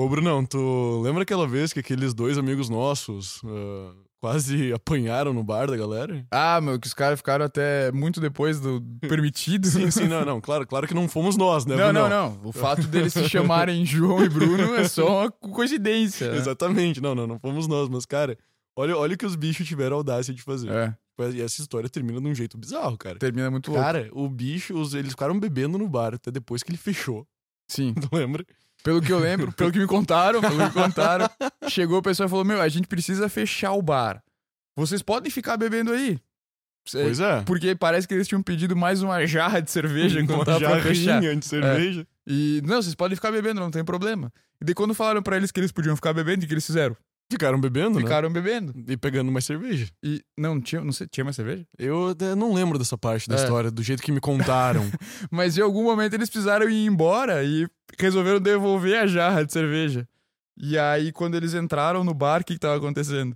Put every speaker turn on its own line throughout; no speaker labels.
Ô, Brunão, tu lembra aquela vez que aqueles dois amigos nossos ah, quase apanharam no bar da galera?
Ah, meu, que os caras ficaram até muito depois do permitido.
Sim, sim, não, não. Claro, claro que não fomos nós, né,
Não,
Brunão?
não, não. O fato deles se chamarem João e Bruno é só uma coincidência. né?
Exatamente, não, não, não fomos nós, mas, cara, olha, olha o que os bichos tiveram a audácia de fazer.
É,
E essa história termina de um jeito bizarro, cara.
termina muito louco.
Cara, o bicho, os- eles ficaram bebendo no bar até depois que ele fechou.
Sim.
Tu lembra?
Pelo que eu lembro, pelo que me contaram, pelo que me contaram, chegou o pessoal e falou: Meu, a gente precisa fechar o bar. Vocês podem ficar bebendo aí.
Pois é.
Porque parece que eles tinham pedido mais uma jarra de cerveja
Uma
tava pra fechar.
de cerveja.
E, não, vocês podem ficar bebendo, não tem problema. E daí quando falaram pra eles que eles podiam ficar bebendo, o que eles fizeram?
Ficaram bebendo, né?
Ficaram bebendo.
E pegando mais cerveja.
E não tinha, não sei, tinha mais cerveja?
Eu até não lembro dessa parte da
É.
história, do jeito que me contaram.
Mas em algum momento eles precisaram ir embora e resolveram devolver a jarra de cerveja. E aí, quando eles entraram no bar, o que, que tava acontecendo?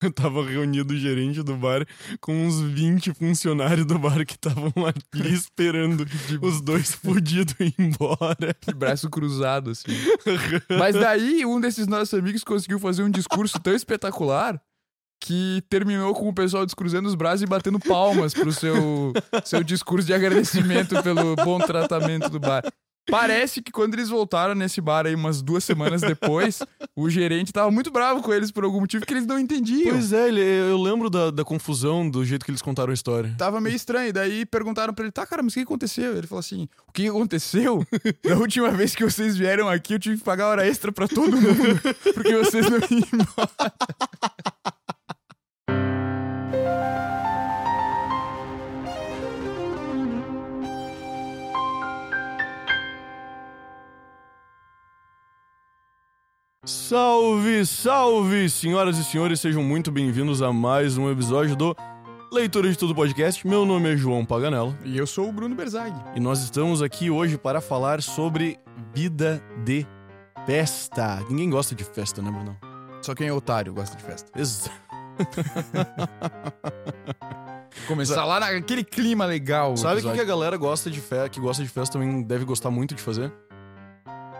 Eu tava reunido o gerente do bar com uns 20 funcionários do bar que estavam ali esperando os dois fudidos ir embora.
De braço cruzado, assim. Mas daí, um desses nossos amigos conseguiu fazer um discurso tão espetacular que terminou com o pessoal descruzando os braços e batendo palmas pro seu, seu discurso de agradecimento pelo bom tratamento do bar. Parece que quando eles voltaram nesse bar aí umas duas semanas depois, o gerente tava muito bravo com eles por algum motivo que eles não entendiam.
Pois é, ele- eu lembro da, da confusão do jeito que eles contaram a história.
Tava meio estranho. Daí perguntaram pra ele, tá, cara, mas o que aconteceu? Ele falou assim: o que aconteceu? Da última vez que vocês vieram aqui, eu tive que pagar hora extra pra todo mundo, porque vocês não iam embora.
Salve, salve, senhoras e senhores, sejam muito bem-vindos a mais um episódio do Leitura de Tudo Podcast. Meu nome é João Paganella
E eu sou o Bruno Berzag.
e nós estamos aqui hoje para falar sobre vida de festa. Ninguém gosta de festa, né, Bruno?
Só quem é otário gosta de festa.
Ex
Começar lá naquele clima legal.
Sabe o que, que a galera gosta de festa, que gosta de festa também deve gostar muito de fazer?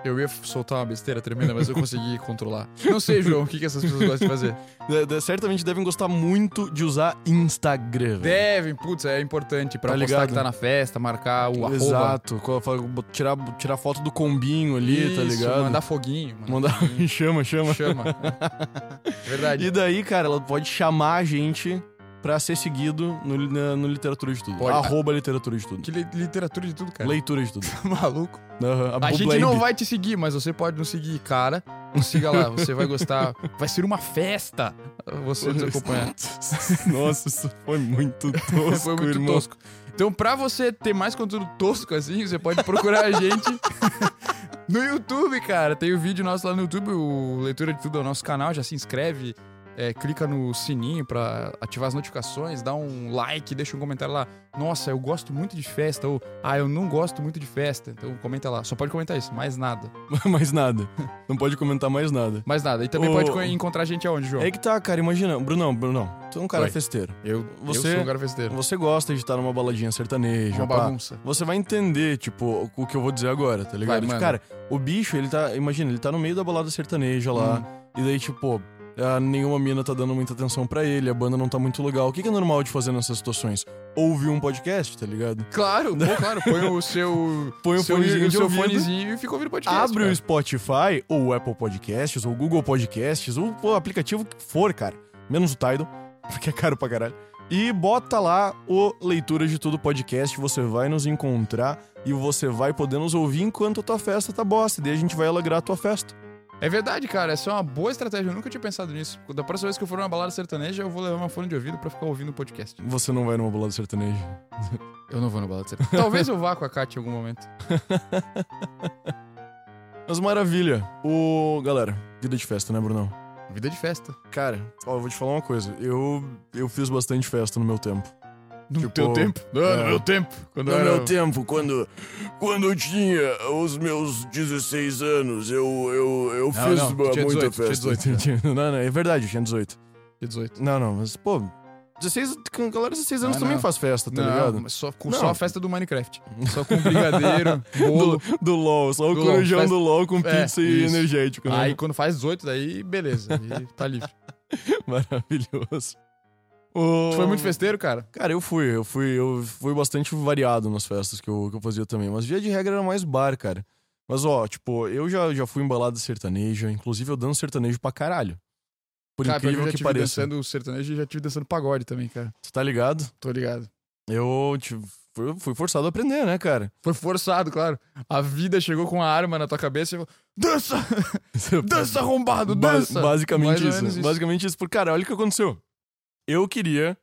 Eu ia soltar uma besteira tremenda, mas eu consegui controlar. Não sei, João, o que, que essas pessoas gostam de fazer.
De- de- certamente devem gostar muito de usar Instagram.
Devem, putz, é importante pra
Tá
postar que tá na festa, marcar o arroba.
Exato, co- fa- tirar, tirar foto do combinho ali, tá
Isso,
ligado?
Mandar foguinho.
Mandar chama, chama.
Chama. Verdade.
E daí, cara, ela pode chamar a gente pra ser seguido no, na- no Literatura de Tudo.
Pode.
Arroba Literatura de Tudo.
Que li- literatura de tudo, cara.
Leitura de Tudo.
Maluco?
Aham,
A gente não vai te seguir, mas você pode nos seguir, cara. Nos siga lá, você vai gostar. Vai ser uma festa você nos acompanhar.
Nossa, isso foi muito tosco,
Foi muito
irmão.
tosco. Então, pra você ter mais conteúdo tosco assim, você pode procurar a gente no YouTube, cara. Tem o vídeo nosso lá no YouTube, o Leitura de Tudo é o nosso canal. Já se inscreve, é, clica no sininho pra ativar as notificações, dá um like, deixa um comentário lá. Nossa, eu gosto muito de festa. Ou, ah, eu não gosto muito de festa. Então, comenta lá. Só pode comentar isso, mais nada.
mais nada. Não pode comentar mais nada.
Mais nada. E também
Ô,
pode co- encontrar a gente aonde, João?
É que tá, cara, imagina. Brunão, Brunão, tu é um cara
Oi.
festeiro.
Eu,
Você-
eu sou um cara festeiro.
Você gosta de estar numa baladinha sertaneja,
Uma
pá.
bagunça.
Você vai entender, tipo, o que eu vou dizer agora, tá ligado?
Vai,
Tipo, cara, o bicho, ele tá. Imagina, ele tá no meio da balada sertaneja lá.
Hum.
E daí, tipo, ah, nenhuma mina tá dando muita atenção pra ele, a banda não tá muito legal. O que, que é normal de fazer nessas situações? Ouvir um podcast, tá ligado?
Claro, pô, claro. Põe o seu,
Põe o
seu,
fonezinho
seu fonezinho e fica ouvindo podcast.
Abre
cara.
o Spotify, ou o Apple Podcasts, ou o Google Podcasts, ou o aplicativo que for, cara. Menos o Tidal, porque é caro pra caralho. E bota lá o Leitura de Tudo Podcast, você vai nos encontrar e você vai poder nos ouvir enquanto a tua festa tá bosta. E daí a gente vai alegrar a tua festa.
É verdade, cara. Essa é uma boa estratégia. Eu nunca tinha pensado nisso. Da próxima vez que eu for numa balada sertaneja, eu vou levar uma fone de ouvido pra ficar ouvindo o podcast.
Você não vai numa balada sertaneja.
Eu não vou na balada sertaneja. Talvez eu vá com a Kátia em algum momento.
Mas maravilha. O. Galera, vida de festa, né, Brunão?
Vida de festa.
Cara, ó, eu vou te falar uma coisa. Eu, eu fiz bastante festa no meu tempo.
No
Tipo,
teu tempo? Não,
é.
no meu tempo. Quando
No
era...
meu tempo, quando, quando eu tinha os meus 16 anos, eu, eu, eu
Não,
fiz
não, tinha
muita
18, tinha
festa.
18,
não, não, é verdade, eu tinha 18.
Tinha 18.
Não, não, mas, pô, 16, com a galera de 16 anos
Ah,
também faz festa, tá
Não,
ligado?
mas Só, com
Não.
só a festa do Minecraft. Só com brigadeiro, bolo.
Do, do LOL, só o corujão do LOL com
É,
pizza e energético, né?
Aí quando faz 18, daí beleza. Aí tá livre.
Maravilhoso.
Tu foi muito festeiro, cara?
Cara, eu fui, eu fui, eu fui bastante variado nas festas que eu, que eu fazia também. Mas via de regra era mais bar, cara. Mas ó, tipo, eu já, já fui em balada sertaneja, inclusive eu danço sertanejo pra caralho. Por
cara,
incrível
eu já
que
tive
pareça.
dançando sertanejo e já tive dançando pagode também, cara.
Tu tá ligado?
Tô ligado.
Eu tipo, fui, forçado a aprender, né, cara?
Foi forçado, claro. A vida chegou com uma arma na tua cabeça e falou: Dança! Dança, arrombado,
Ba-
dança!
basicamente
Mais ou
isso.
isso.
Basicamente isso. Porque, cara, olha o que aconteceu. Eu queria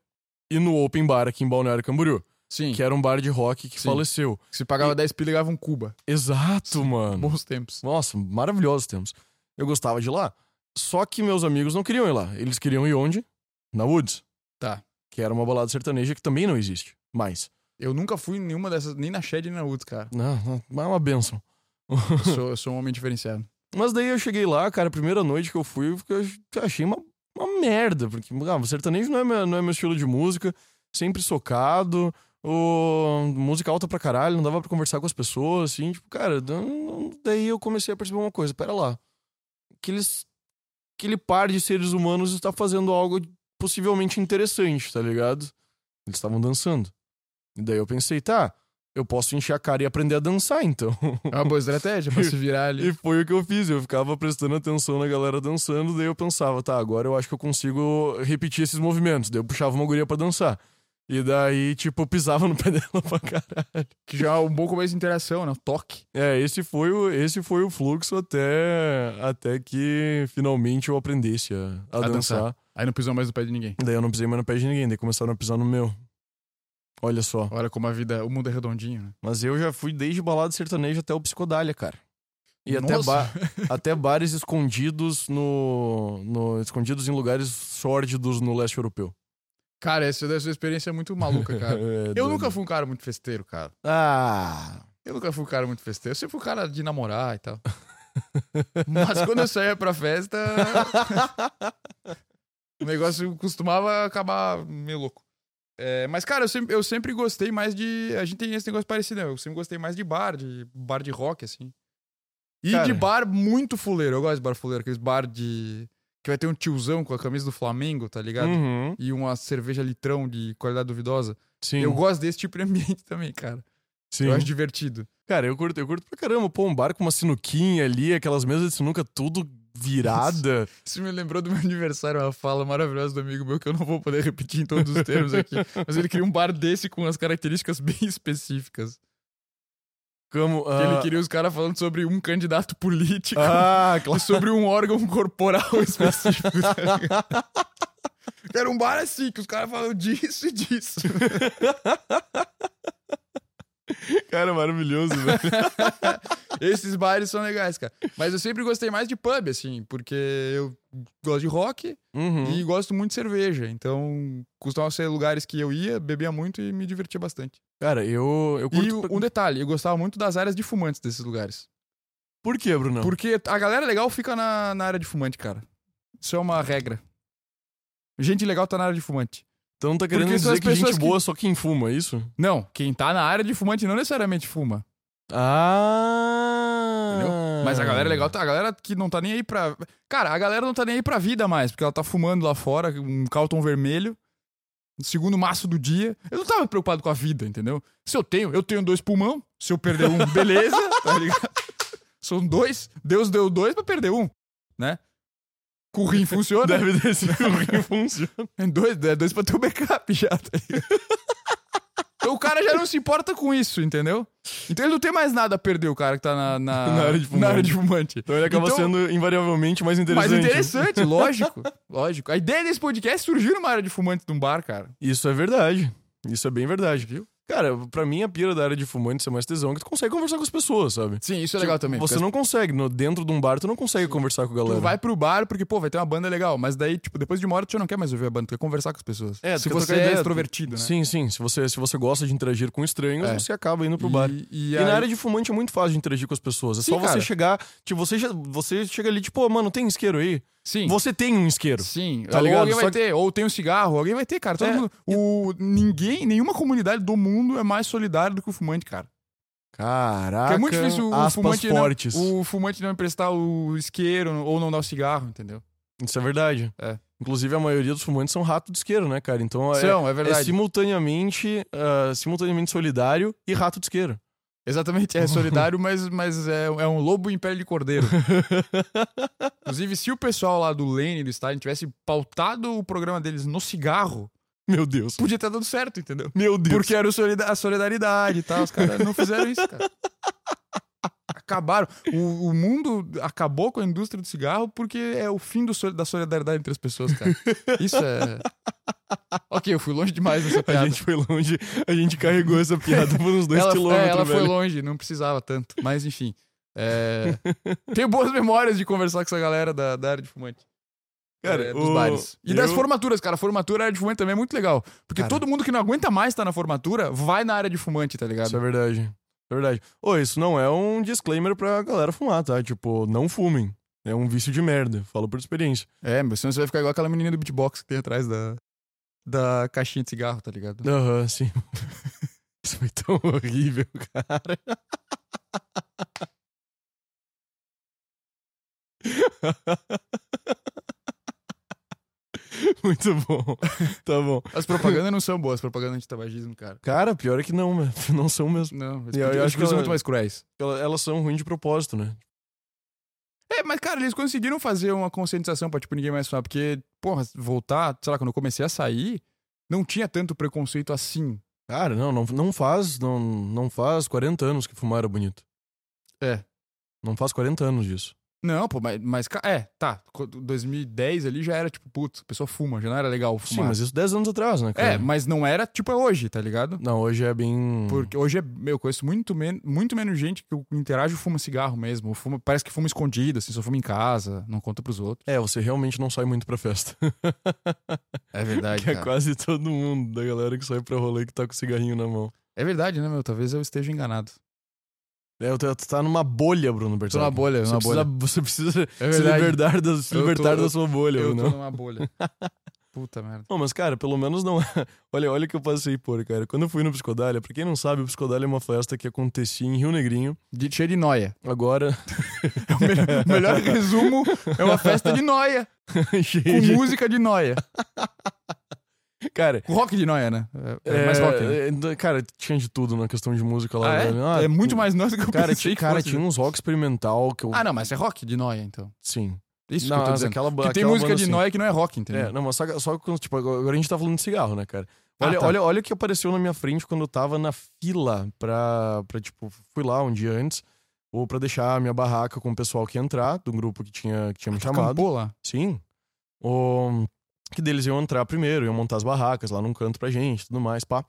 ir no Open Bar aqui em Balneário Camboriú,
Sim,
que era um bar de rock que
Sim.
faleceu.
se pagava 10 pila e ligava um Cuba.
Exato, mano.
Bons tempos.
Nossa, maravilhosos tempos. Eu gostava de ir lá. Só que meus amigos não queriam ir lá. Eles queriam ir onde? Na Woods.
Tá.
Que era uma balada sertaneja que também não existe mais.
Eu nunca fui em nenhuma dessas, nem na Shed nem na Woods, cara.
Não, não, é uma benção.
Eu sou, eu sou um homem diferenciado.
Mas daí eu cheguei lá, cara, a primeira noite que eu fui, eu achei uma, uma merda. Porque, ah, o sertanejo não é, meu, não é meu estilo de música. Sempre socado. O... Música alta pra caralho, não dava pra conversar com as pessoas, assim. Tipo, cara, daí eu comecei a perceber uma coisa. Pera lá. Aqueles... Aquele par de seres humanos está fazendo algo possivelmente interessante, tá ligado? Eles estavam dançando. E daí eu pensei, tá, eu posso encher a cara e aprender a dançar, então.
É uma boa estratégia pra se virar ali.
E foi o que eu fiz. Eu ficava prestando atenção na galera dançando, daí eu pensava, tá, agora eu acho que eu consigo repetir esses movimentos. Daí eu puxava uma guria pra dançar. E daí, tipo, eu pisava no pé dela pra caralho.
Que já é um bom começo de interação, né? Toque.
É, esse foi o, esse foi o fluxo até, até que finalmente eu aprendesse a, a
A
dançar.
dançar. Aí não pisou mais no pé de ninguém.
Daí eu não pisei mais no pé de ninguém, daí começaram a pisar no meu. Olha só.
Olha como a vida, o mundo é redondinho, né?
Mas eu já fui desde balada sertaneja até o psicodália, cara. E até, ba até bares escondidos no, no. escondidos em lugares sórdidos no leste europeu.
Cara, essa deve ser uma experiência muito maluca, cara.
É
Eu
doido.
nunca fui um cara muito festeiro, cara.
Ah!
Eu nunca fui um cara muito festeiro. Eu sempre fui um cara de namorar e tal. Mas quando eu saía pra festa, o negócio costumava acabar meio louco. É, mas, cara, eu sempre, eu sempre gostei mais de. A gente tem esse negócio parecido, né? Eu sempre gostei mais de bar, de bar de rock, assim. E
Cara.
de bar muito fuleiro. Eu gosto de bar fuleiro, aqueles bar de. Que vai ter um tiozão com a camisa do Flamengo, tá ligado?
Uhum,
E uma cerveja litrão de qualidade duvidosa.
sim.
Eu gosto desse tipo de ambiente também, cara.
sim.
Eu acho divertido.
Cara, eu curto, eu curto pra caramba. Pô, um bar com uma sinuquinha ali, aquelas mesas de sinuca tudo virada.
Isso me lembrou do meu aniversário, uma fala maravilhosa do amigo meu que eu não vou poder repetir em todos os termos aqui. Mas ele queria um bar desse com as características bem específicas.
Como.
Que
ah,
ele queria os caras falando sobre um candidato político
Ah,
e
claro.
sobre um órgão corporal específico. Tá? Era um bar assim, que os caras falam disso e disso.
Cara, maravilhoso, velho.
Esses bares são legais, cara. Mas eu sempre gostei mais de pub, assim, porque eu gosto de rock
Uhum.
e gosto muito de cerveja. Então, costumavam ser lugares que eu ia, bebia muito e me divertia bastante.
Cara, eu, eu curto.
E um detalhe, eu gostava muito das áreas de fumantes desses lugares.
Por quê, Bruno?
Porque a galera legal fica na, na área de fumante, cara. Isso é uma regra. Gente legal tá na área de fumante.
Então tá querendo
Porque
dizer que gente
que-
boa é só quem fuma, é isso?
Não, quem tá na área de fumante não necessariamente fuma.
Ah!
Entendeu? Mas a galera legal tá. A galera que não tá nem aí pra. Cara, a galera não tá nem aí pra vida mais, porque ela tá fumando lá fora, um Calton vermelho, segundo maço do dia. Eu não tava preocupado com a vida, entendeu? Se eu tenho, eu tenho dois pulmão. Se eu perder um, beleza, tá ligado? São dois. Deus deu dois pra perder um, né? Com o rim funciona.
Deve ter sido o rim funciona.
É dois, é dois pra ter o backup já, tá ligado? Então o cara já não se importa com isso, entendeu? Então ele não tem mais nada a perder, o cara que tá na, na,
Na área de fumante.
na área de fumante.
Então ele acaba
Então-
sendo invariavelmente mais interessante.
Mais interessante, lógico. Lógico. A ideia desse podcast surgiu numa área de fumante de um bar, cara.
Isso é verdade. Isso é bem verdade, viu? Cara, pra mim a pira da área de fumante é mais tesão que tu consegue conversar com as pessoas, sabe?
Sim, isso é
Tipo,
legal também.
Você não consegue, no, dentro de um bar, tu não consegue conversar com a galera.
Tu vai pro bar porque, pô, vai ter uma banda legal. Mas daí, tipo, depois de uma hora tu não quer mais ouvir a banda, tu quer conversar com as pessoas.
É,
Se você é extrovertido, né?
Sim, sim. Se você, se você gosta de interagir com estranhos,
É.
você acaba indo pro bar.
E, e
E
aí-
na área de fumante é muito fácil de interagir com as pessoas. É
Sim,
só você
cara.
chegar. Tipo, você, já- você chega ali, tipo, "Ô, mano, tem isqueiro aí?
Sim.
Você tem um isqueiro.
Sim,
Tá
ou
ligado?
alguém
Só
vai
que-
ter, ou tem um cigarro, alguém vai ter, cara. Todo
É.
mundo, o, ninguém, nenhuma comunidade do mundo é mais solidária do que o fumante, cara.
Caraca.
Porque é muito difícil o
aspas
fumante,
fortes.
não, o fumante não emprestar o isqueiro ou não dar o cigarro, entendeu?
Isso é verdade.
É.
Inclusive, a maioria dos fumantes são rato de isqueiro, né, cara? Então é,
São, é
é
verdade.
simultaneamente, ah, simultaneamente solidário e rato de isqueiro.
Exatamente, é solidário, mas, mas é, é um lobo em pele de cordeiro. Inclusive, se o pessoal lá do Lane do Stalin tivesse pautado o programa deles no cigarro,
Meu Deus.
podia ter dado certo, entendeu?
Meu Deus.
Porque era a solidariedade e tal. Os caras não fizeram isso, cara. Acabaram. O, o mundo acabou com a indústria do cigarro porque é o fim do da solidariedade entre as pessoas, cara. Isso é. Ok, eu fui longe demais nessa
A
piada.
gente foi longe, a gente carregou essa piada por uns dois
ela,
quilômetros,
é, ela foi
velho.
longe, não precisava tanto. Mas enfim. É... Tenho boas memórias de conversar com essa galera da, da área de fumante.
Cara,
É, dos
o-
bares. E das
eu-
formaturas, cara. A formatura área de fumante também é muito legal. Porque
Cara.
todo mundo que não aguenta mais estar na formatura vai na área de fumante, tá ligado?
Isso é verdade. É verdade. Ô, isso não é um disclaimer pra galera fumar, tá? Tipo, não fumem. É um vício de merda. Falo por experiência.
É, mas senão você vai ficar igual aquela menina do beatbox que tem atrás da, da caixinha de cigarro, tá ligado?
Aham, sim. Isso foi tão horrível, cara. Muito bom. Tá bom.
As propagandas não são boas, propaganda de tabagismo, cara.
Cara, pior é que não, né? não são mesmo.
Não,
eu
podiam-
acho que
são
ela-
muito mais cruéis.
Elas, elas são ruins de propósito, né?
É, mas, cara, eles conseguiram fazer uma conscientização pra, tipo, ninguém mais fumar. Porque, porra, voltar, sei lá, quando eu comecei a sair, não tinha tanto preconceito assim.
Cara, não, não, não faz, não, não faz 40 anos que fumar era bonito.
É.
Não faz 40 anos disso.
Não, pô, mas, mas é, tá. quando- 2010 ali já era, tipo, putz, a pessoa fuma, já não era legal
Sim,
fumar.
mas isso 10 anos atrás, né, cara?
É, mas não era, tipo, é hoje, tá ligado?
Não, hoje é bem.
Porque hoje é, meu, eu conheço muito, men muito menos gente que eu interajo fuma cigarro mesmo. Fuma, parece que fuma escondido, assim, só fuma em casa, não conta pros outros.
É, você realmente não sai muito pra festa.
É verdade,
que é
cara.
quase todo mundo da galera que sai pra rolê que tá com cigarrinho na mão.
É verdade, né, meu? Talvez eu esteja enganado.
É, tu tu tá numa bolha, Bruno Bertão.
Tô na bolha,
você
numa
precisa,
bolha.
Você precisa
É
se libertar, da, se
Eu tô-
libertar da sua bolha,
Eu
não?
tô numa bolha. Puta merda.
Não, mas cara, pelo menos não. olha, olha o que eu passei por, cara. Quando eu fui no Psicodália, pra quem não sabe, o Psicodália é uma festa que acontecia em Rio Negrinho.
De, cheio de noia.
Agora.
O melhor, melhor resumo é uma festa de noia. Com música de noia.
Cara.
Rock de noia, né? É, é mais rock, né?
é, Cara, tinha de tudo na questão de música lá.
Ah, é?
Ah,
é muito mais noia do que eu
Cara,
pensei
cara tinha uns rock experimental que eu.
Ah, não, mas é rock de noia, então.
Sim.
Isso
não,
que eu tô dizendo.
aquela,
Que tem música
banda
de
assim.
noia que não é rock, entendeu?
É, não, mas só, só tipo, agora a gente tá falando de cigarro, né, cara?
Ah,
Olha,
tá.
olha, olha o que apareceu na minha frente quando eu tava na fila pra, pra tipo, fui lá um dia antes, ou pra deixar a minha barraca com o pessoal que ia entrar, do grupo que tinha, que tinha me
Tu
chamado.
lá.
Sim. O, que deles iam entrar primeiro, iam montar as barracas lá num canto pra gente, tudo mais, pá.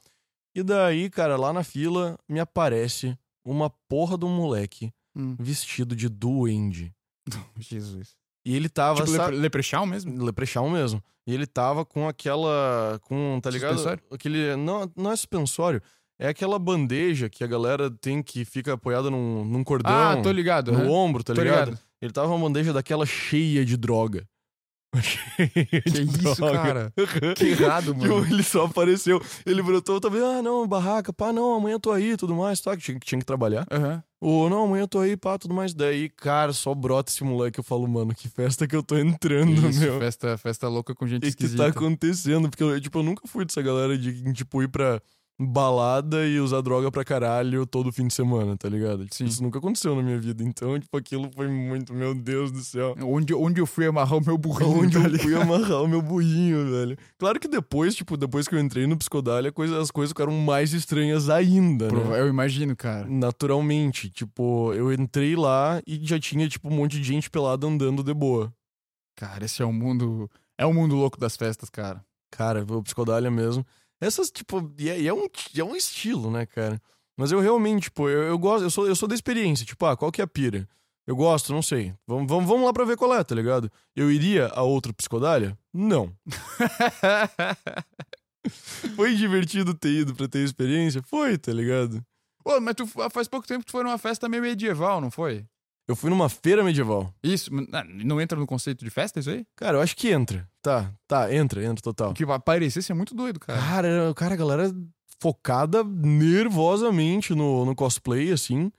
E daí, cara, lá na fila me aparece uma porra de um moleque
Hum.
vestido de duende.
Jesus.
E ele tava,
Tipo
sabe-
lepre Leprechaun mesmo?
Leprechaun mesmo. E ele tava com aquela. com, tá ligado?
Suspensório?
Aquele. Não, não é suspensório. É aquela bandeja que a galera tem que fica apoiada num, num cordão.
Ah, tô ligado.
No ombro, tá
Tô
ligado?
ligado.
Ele tava uma bandeja daquela cheia de droga.
Que
de
isso,
droga.
cara? Que errado,
Tipo,
mano.
ele só apareceu. Ele brotou, vendo? Ah, não, barraca, pá, não, amanhã eu tô aí e tudo mais, tá? Que tinha, tinha que trabalhar.
Aham.
Ou, não, amanhã eu tô aí, pá, tudo mais. Daí, cara, só brota esse moleque. Eu falo, mano, que festa que eu tô entrando,
Isso,
meu.
festa, festa louca com gente
O que, que
esquisita.
tá acontecendo? Porque eu, tipo, eu nunca fui dessa galera de, tipo, ir pra balada e usar droga pra caralho todo fim de semana, tá ligado? Tipo. Isso nunca aconteceu na minha vida. Então, tipo, aquilo foi muito, meu Deus do céu.
Onde, onde eu fui amarrar o meu burrinho.
Onde
tá
eu fui amarrar o meu burrinho, velho. Claro que depois, tipo, depois que eu entrei no Psicodália, coisa, as coisas ficaram mais estranhas ainda,
Prova-
né?
Eu imagino, cara.
Naturalmente. Tipo, eu entrei lá e já tinha, tipo, um monte de gente pelada andando de boa.
Cara, esse é um mundo. É um mundo louco das festas, cara.
Cara, o Psicodália mesmo. Essas, tipo, e é, e é um, é um estilo, né, cara? Mas eu realmente, tipo, eu, eu gosto, eu sou, eu sou da experiência. Tipo, ah, qual que é a pira? Eu gosto, não sei. Vamos, vamos, vamos lá pra ver qual é, tá ligado? Eu iria a outra Psicodália? Não. Foi divertido ter ido pra ter experiência? Foi, tá ligado?
Pô, mas tu faz pouco tempo que tu foi numa festa meio medieval, não foi?
Eu fui numa feira medieval.
Isso, ah, não entra no conceito de festa isso aí?
Cara, eu acho que entra. Tá, tá, entra, entra total.
Porque vai parecer ser muito doido, cara.
Cara, cara, a galera focada nervosamente no, no cosplay, assim.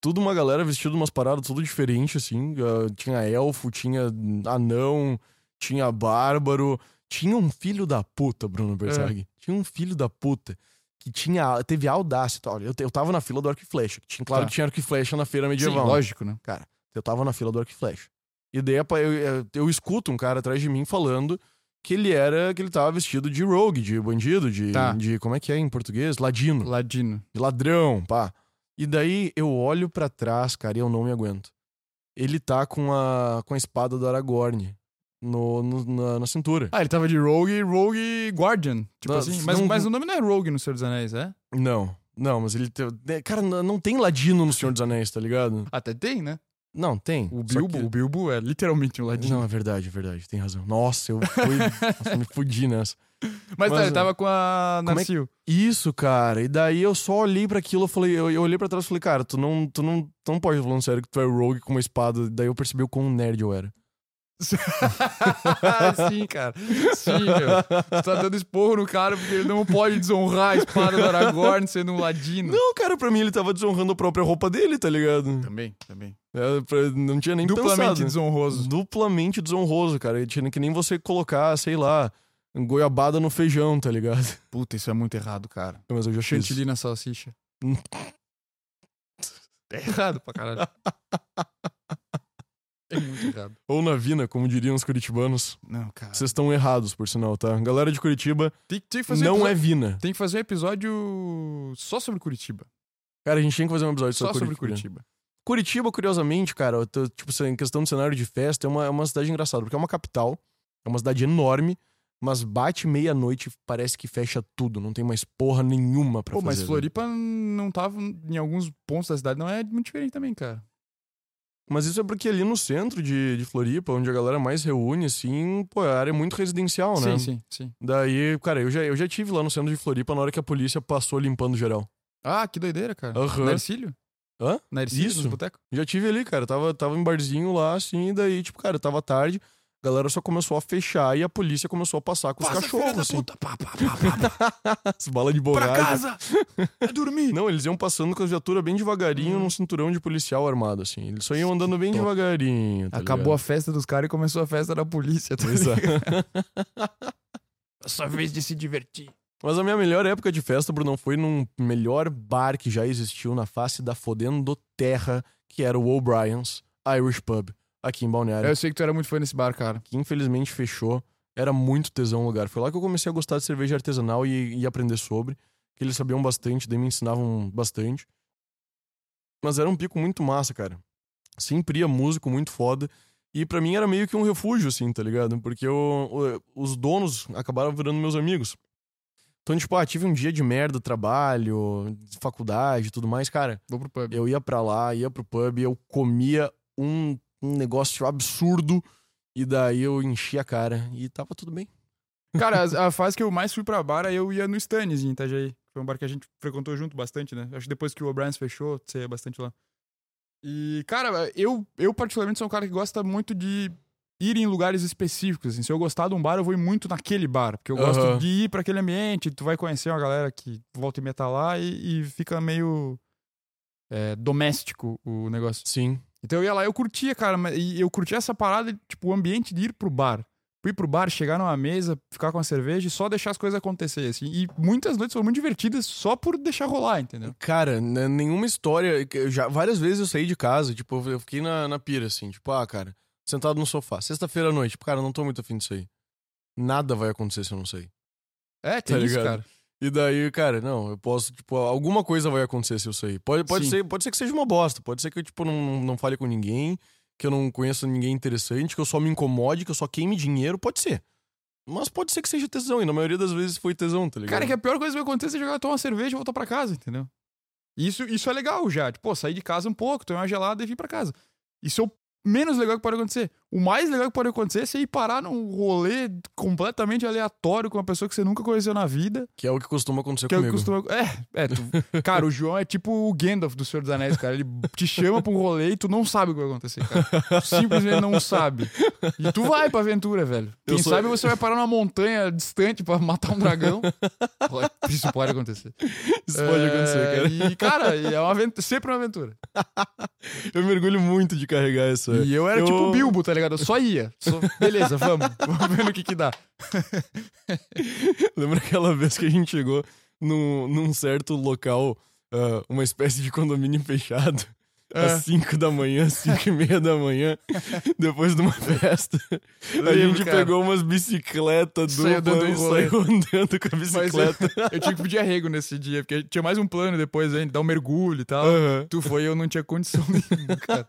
Tudo uma galera vestida umas paradas tudo diferente, assim. Ah, tinha elfo, tinha anão, tinha bárbaro. Tinha um filho da puta, Bruno Bersag. Tinha um filho da puta que tinha, teve a audácia. tá, Olha, eu, eu tava na fila do arco e flecha. Tinha, claro
Tá.
que tinha arco e flecha na feira
Sim,
medieval.
lógico, né?
Eu tava na fila do arco e flecha. E daí eu, eu, eu escuto um cara atrás de mim falando que ele era, que ele tava vestido de rogue, de bandido, de,
Tá.
de como é que é em português? Ladino,
Ladino.
de ladrão, pá. E daí eu olho pra trás, cara, e eu não me aguento. Ele tá com a, com a espada do Aragorn no, no- na, na cintura.
Ah, ele tava de Rogue Rogue Guardian. Tipo
Não,
assim. Mas,
não-
mas o nome não é Rogue no Senhor dos Anéis, é?
Não, não, mas ele... te- né, Cara, não tem ladino no Senhor dos Anéis, tá ligado?
Até tem, né?
Não, tem.
O Bilbo,
que-
o Bilbo é literalmente um ladino.
Não, é verdade, é verdade, tem razão. Nossa, eu fui... Nossa, me fudi nessa.
Mas, tá,
Mas,
ele tava com a
como é
Narcio.
Isso, cara. E daí eu só olhei pra aquilo, eu falei, eu, eu olhei pra trás e falei, cara, tu não, tu não, tu não pode falando sério que tu é rogue com uma espada. Daí eu percebi o quão nerd eu era.
Sim, cara. Sim, meu. Tu tá dando esporro no cara porque ele não pode desonrar a espada do Aragorn sendo um ladino.
Não, cara, pra mim ele tava desonrando a própria roupa dele, tá ligado?
Também, também.
É, pra- não tinha nem
Duplamente
pensado.
desonroso.
Duplamente desonroso, cara. Tinha que nem você colocar, sei lá, goiabada no feijão, tá ligado?
Puta, isso é muito errado, cara.
Mas eu já fiz.
Chantilly na salsicha. É errado pra caralho. É muito errado.
Ou na vina, como diriam os curitibanos.
Não, cara.
Vocês estão errados, por sinal, tá? Galera de Curitiba,
Tem, tem que fazer
não
episódio-
é vina.
Tem que fazer um episódio só sobre Curitiba.
Cara, a gente tinha que fazer um episódio
Só
sobre
sobre
Curitiba.
Curitiba.
Curitiba, curiosamente, cara, tô, tipo, em questão de cenário de festa, é uma, é uma cidade engraçada, porque é uma capital, é uma cidade enorme, mas bate meia-noite parece que fecha tudo, não tem mais porra nenhuma pra
Pô, mas
fazer.
Floripa não tava. Em alguns pontos da cidade não é muito diferente também, cara.
Mas isso é porque ali no centro de, de Floripa, onde a galera mais reúne, assim, pô, a área é muito residencial, né?
Sim, sim, sim.
Daí, cara, eu já, eu já tive lá no centro de Floripa na hora que a polícia passou limpando geral.
Ah, que doideira, cara.
Aham.
Na Ercílio?
Hã?
Na Ercílio,
Isso.
nos botecos?
Já tive ali, cara. Tava, tava em barzinho lá, assim, e daí, tipo, cara, tava tarde, a galera só começou a fechar e a polícia começou a passar com os cachorros, assim.
Puta, pá, pá, pá, pá.
As balas de
pra
borracha.
casa! É dormir!
Não, eles iam passando com a viatura bem devagarinho
Hum.
num cinturão de policial armado, assim. Eles só iam andando bem
top.
devagarinho. Tá
Acabou a
ligado?
festa dos caras e começou a festa da polícia. Tá
Pois é.
ligado? Sua vez de se divertir.
Mas a minha melhor época de festa, Brunão, foi num melhor bar que já existiu na face da fodendo terra, que era o O'Brien's Irish Pub, aqui em Balneário.
Eu sei que tu era muito fã desse bar, cara.
que infelizmente fechou. Era muito tesão o lugar. Foi lá que eu comecei a gostar de cerveja artesanal e, e aprender sobre. Que eles sabiam bastante, daí me ensinavam bastante. Mas era um pico muito massa, cara. Sempre ia músico muito foda. E pra mim era meio que um refúgio, assim, tá ligado? Porque eu, os donos acabaram virando meus amigos. Então, tipo, ah, tive um dia de merda, trabalho, faculdade e tudo mais, cara.
Vou pro pub.
Eu ia pra lá, ia pro pub, eu comia um, um negócio absurdo e daí eu enchia a cara e tava tudo bem.
Cara, a, a fase que eu mais fui pra bar, eu ia no Stannis, em Itajaí. Foi um bar que a gente frequentou junto bastante, né? Acho que depois que o O'Brien's fechou, você ia bastante lá. E, cara, eu, eu particularmente sou um cara que gosta muito de ir em lugares específicos. Assim. Se eu gostar de um bar, eu vou ir muito naquele bar. Porque eu gosto
Aham.
de ir pra aquele ambiente, tu vai conhecer uma galera que volta e meia tá lá e, e fica meio é, doméstico o negócio.
Sim.
Então eu ia lá, eu curtia, cara, mas- e eu curtia essa parada, tipo, o ambiente de ir pro bar. Ir pro bar, chegar numa mesa, ficar com a cerveja e só deixar as coisas acontecer, assim. E muitas noites foram muito divertidas só por deixar rolar, entendeu?
Cara, nenhuma história. Já, várias vezes eu saí de casa, tipo, eu fiquei na, na pira, assim, tipo, ah, cara, sentado no sofá. Sexta-feira à noite, tipo, cara, não tô muito afim disso aí. Nada vai acontecer se eu não sair.
É, tem
Tá
isso,
ligado?
cara.
E daí, cara, não, eu posso, tipo, alguma coisa vai acontecer se eu sair. Pode, pode,
Sim.
ser, pode ser que seja uma bosta, pode ser que eu, tipo, não, não fale com ninguém, que eu não conheça ninguém interessante, que eu só me incomode, que eu só queime dinheiro, pode ser. Mas pode ser que seja tesão, e na maioria das vezes foi tesão, tá ligado?
Cara, que a pior coisa que vai acontecer é jogar tomar uma cerveja e voltar pra casa, entendeu? Isso, isso é legal já. Tipo, sair de casa um pouco, tomar uma gelada e vir pra casa. Isso é o menos legal que pode acontecer. O mais legal que pode acontecer é você ir parar num rolê completamente aleatório com uma pessoa que você nunca conheceu na vida.
Que é o que costuma acontecer
Que é o que
comigo.
costuma. É, é. tu- Cara, o João é tipo o Gandalf do Senhor dos Anéis, cara. Ele te chama pra um rolê e tu não sabe o que vai acontecer, cara. Tu simplesmente não sabe. E tu vai pra aventura, velho. Quem
sou-
sabe você vai parar numa montanha distante pra matar um dragão. Pode- Isso pode acontecer.
Isso pode
É,
acontecer, cara.
E, cara, é uma aventura, sempre uma aventura.
Eu mergulho muito de carregar essa.
E eu era
Eu-
tipo o Bilbo, tá ligado? Eu só ia. Só- Beleza, vamos. Vamos ver no que que dá.
Lembra aquela vez que a gente chegou num, num certo local, ah, uma espécie de condomínio fechado,
É.
às 5 da manhã, 5 e meia da manhã, depois de uma festa. a
Lembro,
gente
cara.
pegou umas bicicletas
Saiu
duplas
dando
e saiu andando com a bicicleta.
eu, eu tinha que pedir arrego nesse dia, porque tinha mais um plano depois ainda, dar um mergulho e tal.
Aham.
Tu foi e eu não tinha condição nenhuma, cara.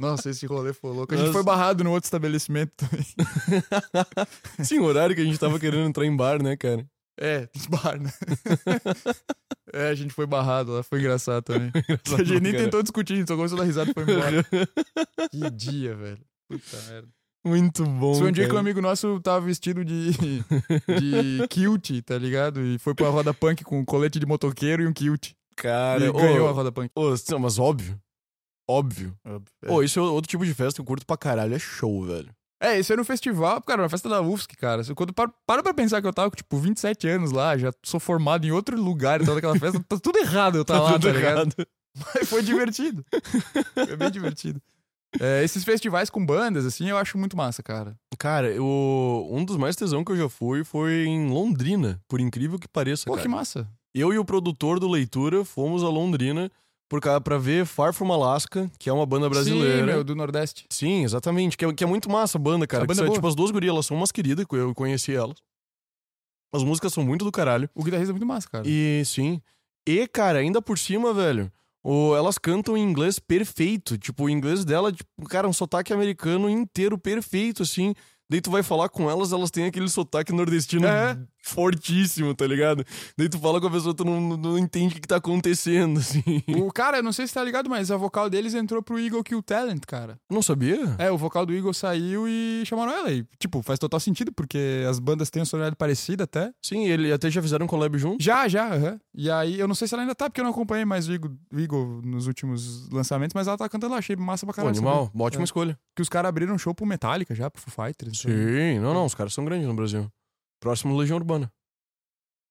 Nossa, esse rolê foi louco. A gente
Nossa.
foi barrado no outro estabelecimento também.
Sim, o horário que a gente tava querendo entrar em bar, né, cara?
É, bar, né? é, a gente foi barrado lá, foi engraçado também.
Engraçado
a gente nem
pra
tentou discutir, a gente só começou a dar risada e foi embora. que dia, velho. Puta merda.
Muito bom.
Foi um dia que um
cara.
amigo nosso tava vestido de, de kilt, tá ligado? E foi pra roda punk com um colete de motoqueiro e um kilt.
Cara,
e
ô,
ganhou a roda punk.
ô, mas óbvio. Óbvio.
É.
Pô, isso é outro tipo de festa que eu curto pra caralho, é show, velho.
É, isso era no festival, cara, na festa da UFSC, cara. Quando para, para pra pensar que eu tava com, tipo, 27 anos lá, já sou formado em outro lugar e tal daquela festa, tá tudo errado eu tá lá,
tudo
tá ligado?
errado.
Mas foi divertido. Foi bem divertido. É, esses festivais com bandas, assim, eu acho muito massa, cara.
Cara, eu, um dos mais tesão que eu já fui foi em Londrina, por incrível que pareça,
Pô,
cara.
que massa.
Eu e o produtor do Leitura fomos a Londrina por, ca- pra ver Far From Alaska, que é uma banda brasileira.
Sim, meu, do Nordeste.
Sim, exatamente. Que é, que é muito massa a banda, cara.
A banda é
tipo, as duas gurias, elas são umas queridas, eu conheci elas. As músicas são muito do caralho.
O guitarrista é muito massa, cara.
E sim. E, cara, ainda por cima, velho, o, elas cantam em inglês perfeito. Tipo, o inglês dela, tipo, cara, um sotaque americano inteiro perfeito, assim. Daí tu vai falar com elas, elas têm aquele sotaque nordestino
É.
fortíssimo, tá ligado? Daí tu fala com a pessoa, tu não, não- entende o que, que tá acontecendo, assim.
O cara, eu não sei se tá ligado, mas a vocal deles entrou pro Eagle Kill Talent, cara.
Não sabia?
É, o vocal do Eagle saiu e chamaram ela. E, tipo, faz total sentido, porque as bandas têm uma sonoridade parecida até.
Sim, ele até já fizeram um collab junto.
Já, já, aham. E aí, eu não sei se ela ainda tá, porque eu não acompanhei mais o Eagle, o Eagle nos últimos lançamentos, mas ela tá cantando lá, achei massa pra
Pô,
caralho.
animal, uma ótima
É.
escolha.
Que os caras abriram um show pro Metallica já, pro Foo Fighters. então.
Sim, não, não, os caras são grandes no Brasil. Próximo Legião Urbana.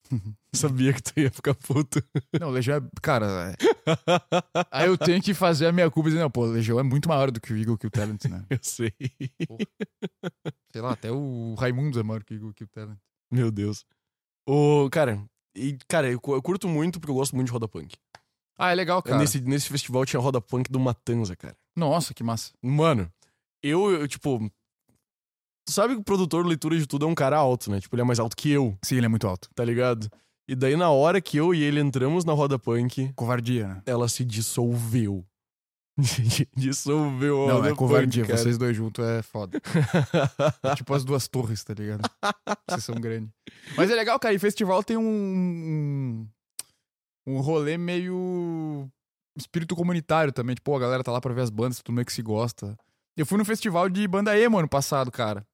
Sabia que tu ia ficar puto.
Não, Legião é. Cara, é... aí eu tenho que fazer a minha culpa e dizer, não, pô, Legião é muito maior do que o Eagle Kill Talent, né?
Eu sei.
Sei lá, até o Raimundo é maior que o Eagle Kill Talent.
Meu Deus. O, cara, e, cara, eu, eu curto muito porque eu gosto muito de roda punk.
Ah, é legal, cara.
Nesse, nesse festival tinha roda punk do Matanza, cara.
Nossa, que massa.
Mano, eu, eu, tipo. Tu sabe que o produtor de leitura de tudo é um cara alto, né? Tipo, ele é mais alto que eu,
Sim, ele é muito alto.
tá ligado? E daí, na hora que eu e ele entramos na roda punk,
Covardia, né?
ela se dissolveu. dissolveu a
Não,
roda
é covardia.
punk, cara.
Vocês dois juntos é foda. É tipo as duas torres, tá ligado? Vocês são grandes. Mas é legal, cara. E festival tem um. Um, um rolê meio. Espírito comunitário também. Tipo, a galera tá lá pra ver as bandas, todo mundo que se gosta. Eu fui no festival de banda emo ano passado, cara.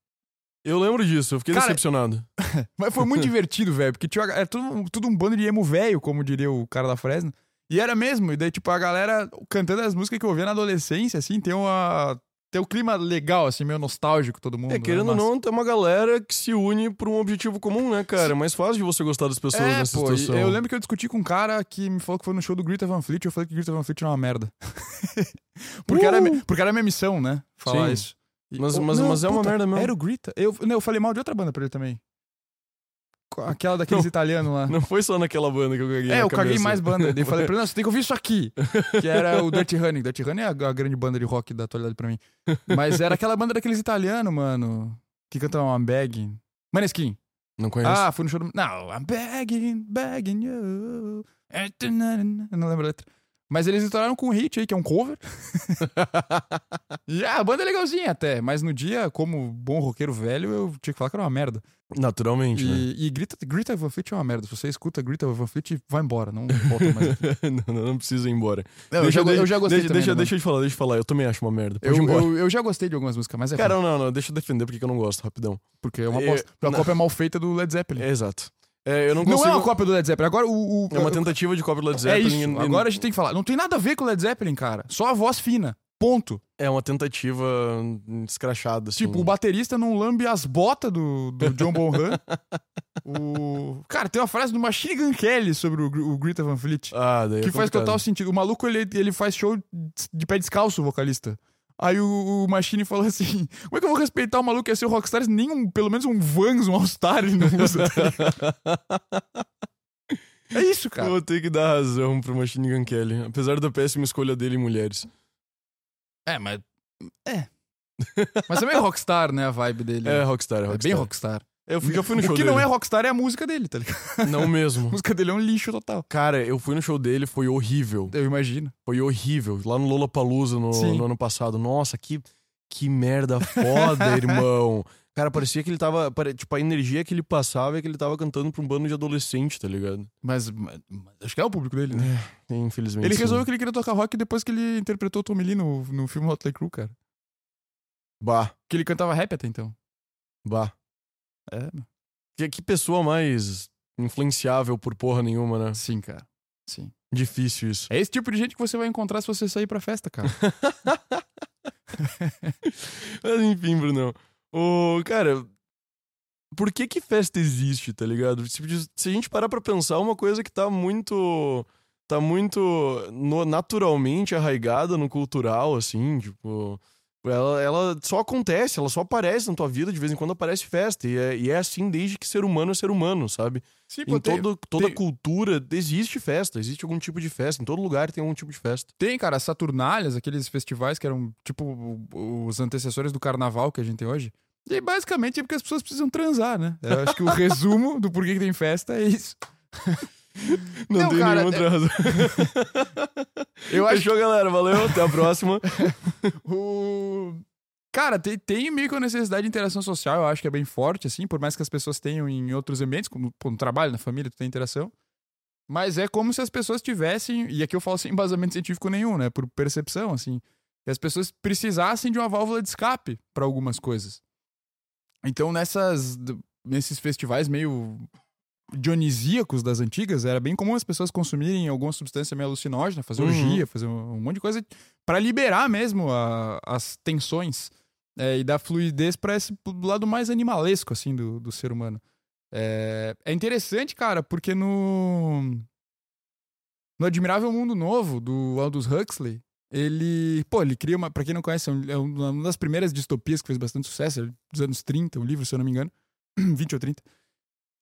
Eu lembro disso, eu fiquei
Cara,
decepcionado.
Mas foi muito divertido, velho. Porque tinha, é tudo, tudo um bando de emo velho, como diria o cara da Fresno. E era mesmo. E daí, tipo, a galera cantando as músicas que eu ouvia na adolescência, assim, tem uma. Tem um clima legal, assim, meio nostálgico, todo mundo.
É, querendo
né?
ou
Massa.
não, tem uma galera que se une por um objetivo comum, né, cara? É mais fácil de você gostar das pessoas
É,
nessa
pô,
situação.
eu lembro que eu discuti com um cara que me falou que foi no show do Greta Van Fleet, eu falei que Greta Van Fleet era uma merda. porque, era, mi- porque era minha missão, né? Falar
Sim.
isso. E-
Mas-
oh,
mas- mas é uma merda mesmo.
Era o Greta. Eu, não, eu falei mal de outra banda pra ele também. Aquela daqueles
Não.
italianos lá.
Não foi só naquela banda que eu caguei
É, eu caguei mais banda. Daí eu falei pra ele, não, você tem que ouvir isso aqui. Que era o Dirty Honey. Dirty Honey é a, a grande banda de rock da atualidade pra mim. Mas era aquela banda daqueles italianos, mano. Que cantam I'm begging. Maneskin.
Não conheço.
Ah, fui no show do... Não, I'm begging, begging you. Eu não lembro a letra. Mas eles estouraram com um hit aí, que é um cover. e a banda é legalzinha até, mas no dia, como bom roqueiro velho, eu tinha que falar que era uma merda.
Naturalmente, né?
E, e Grita, Grita Van Fleet é uma merda. Se você escuta Grita Van Fleet, vai embora, não volta mais
não, não, não precisa ir embora.
Não, eu, já, eu já gostei
deixa, deixa,
né,
deixa eu te falar, deixa eu falar. Eu também acho uma merda.
Eu, eu, eu já gostei de algumas músicas, mas é
Cara, não, não, deixa eu defender porque eu não gosto, rapidão.
porque é uma bosta. A cópia é mal feita do Led Zeppelin.
É, exato. É, eu não
Não
consigo...
é uma cópia do Led Zeppelin. Agora o. o-
É uma tentativa de cópia do Led
É
Zeppelin.
isso.
e-
Agora a gente tem que falar. Não tem nada a ver com o Led Zeppelin, cara. Só a voz fina. Ponto.
É uma tentativa escrachada, assim.
Tipo, o baterista não lambe as botas do, do John Bonham. o... Cara, tem uma frase do Machine Gun Kelly sobre o, o Greta Van Fleet.
Ah, daí é
que faz
complicado.
total sentido. O maluco, ele, ele faz show de pé descalço, o vocalista. Aí o, o Machine falou assim: Como é que eu vou respeitar o maluco que é ser rockstar se nem um, pelo menos um Vans, um All-Star ele não usa? tá é isso, cara.
Eu vou ter que dar razão pro Machine Gun Kelly. Apesar da péssima escolha dele em mulheres.
É, mas. É. Mas também é rockstar, né? A vibe dele.
É Rockstar, é
É
Rockstar.
bem rockstar.
Eu fui- já fui no show
o que
dele.
não é rockstar é a música dele, tá ligado?
Não
A
mesmo.
música dele é um lixo total.
Cara, eu fui no show dele, foi horrível.
Eu imagino.
Foi horrível. Lá no Lollapalooza no,
Sim.
no ano passado. Nossa, que, que merda foda, irmão. Cara, parecia que ele tava. pare- Tipo, a energia que ele passava é que ele tava cantando pra um bando de adolescente, tá ligado?
Mas, mas- mas acho que é o público dele, né?
Infelizmente.
Ele
sim.
resolveu que ele queria tocar rock depois que ele interpretou o Tommy Lee no, no filme Motley Crue, cara.
Bah,
Que ele cantava rap até então.
bah.
É,
Que, que pessoa mais influenciável por porra nenhuma, né?
sim, cara. Sim.
Difícil isso.
É esse tipo de gente que você vai encontrar se você sair pra festa, cara.
Mas enfim, Brunão. O, cara, por que que festa existe, tá ligado? Se, se a gente parar pra pensar, uma coisa que tá muito. tá muito no- naturalmente arraigada no cultural, assim, tipo. Ela, ela só acontece, ela só aparece na tua vida, de vez em quando aparece festa. E é, e é assim desde que ser humano é ser humano, sabe?
Sim,
em
tem,
todo, toda
tem-
cultura existe festa, existe algum tipo de festa. Em todo lugar tem algum tipo de festa.
tem, cara, as Saturnalhas, aqueles festivais que eram tipo os antecessores do carnaval que a gente tem hoje. E basicamente é porque as pessoas precisam transar, né? Eu acho que o resumo do porquê que tem festa é isso.
Não,
Não,
tem
cara,
nenhuma
é-
outra razão.
Eu acho
Fechou, galera. Valeu, até a próxima.
O... Cara, tem, tem meio que uma necessidade de interação social, eu acho que é bem forte, assim, por mais que as pessoas tenham em outros ambientes, como pô, no trabalho, na família, tu tem interação. Mas é como se as pessoas tivessem, e aqui eu falo sem embasamento científico nenhum, né? Por percepção, assim. Que as pessoas precisassem de uma válvula de escape para algumas coisas. Então, nessas, nesses festivais meio dionisíacos das antigas, era bem comum as pessoas consumirem alguma substância meio alucinógena, fazer
Uhum.
orgia, fazer um, um monte de coisa para liberar mesmo a- as tensões é, e dar fluidez para esse lado mais animalesco assim do, do ser humano. É, é interessante, cara, porque no no Admirável Mundo Novo do Aldous Huxley, ele, pô, ele cria uma, para quem não conhece, é um- é uma das primeiras distopias que fez bastante sucesso, é dos anos 30, o livro, se eu não me engano, 20 ou 30.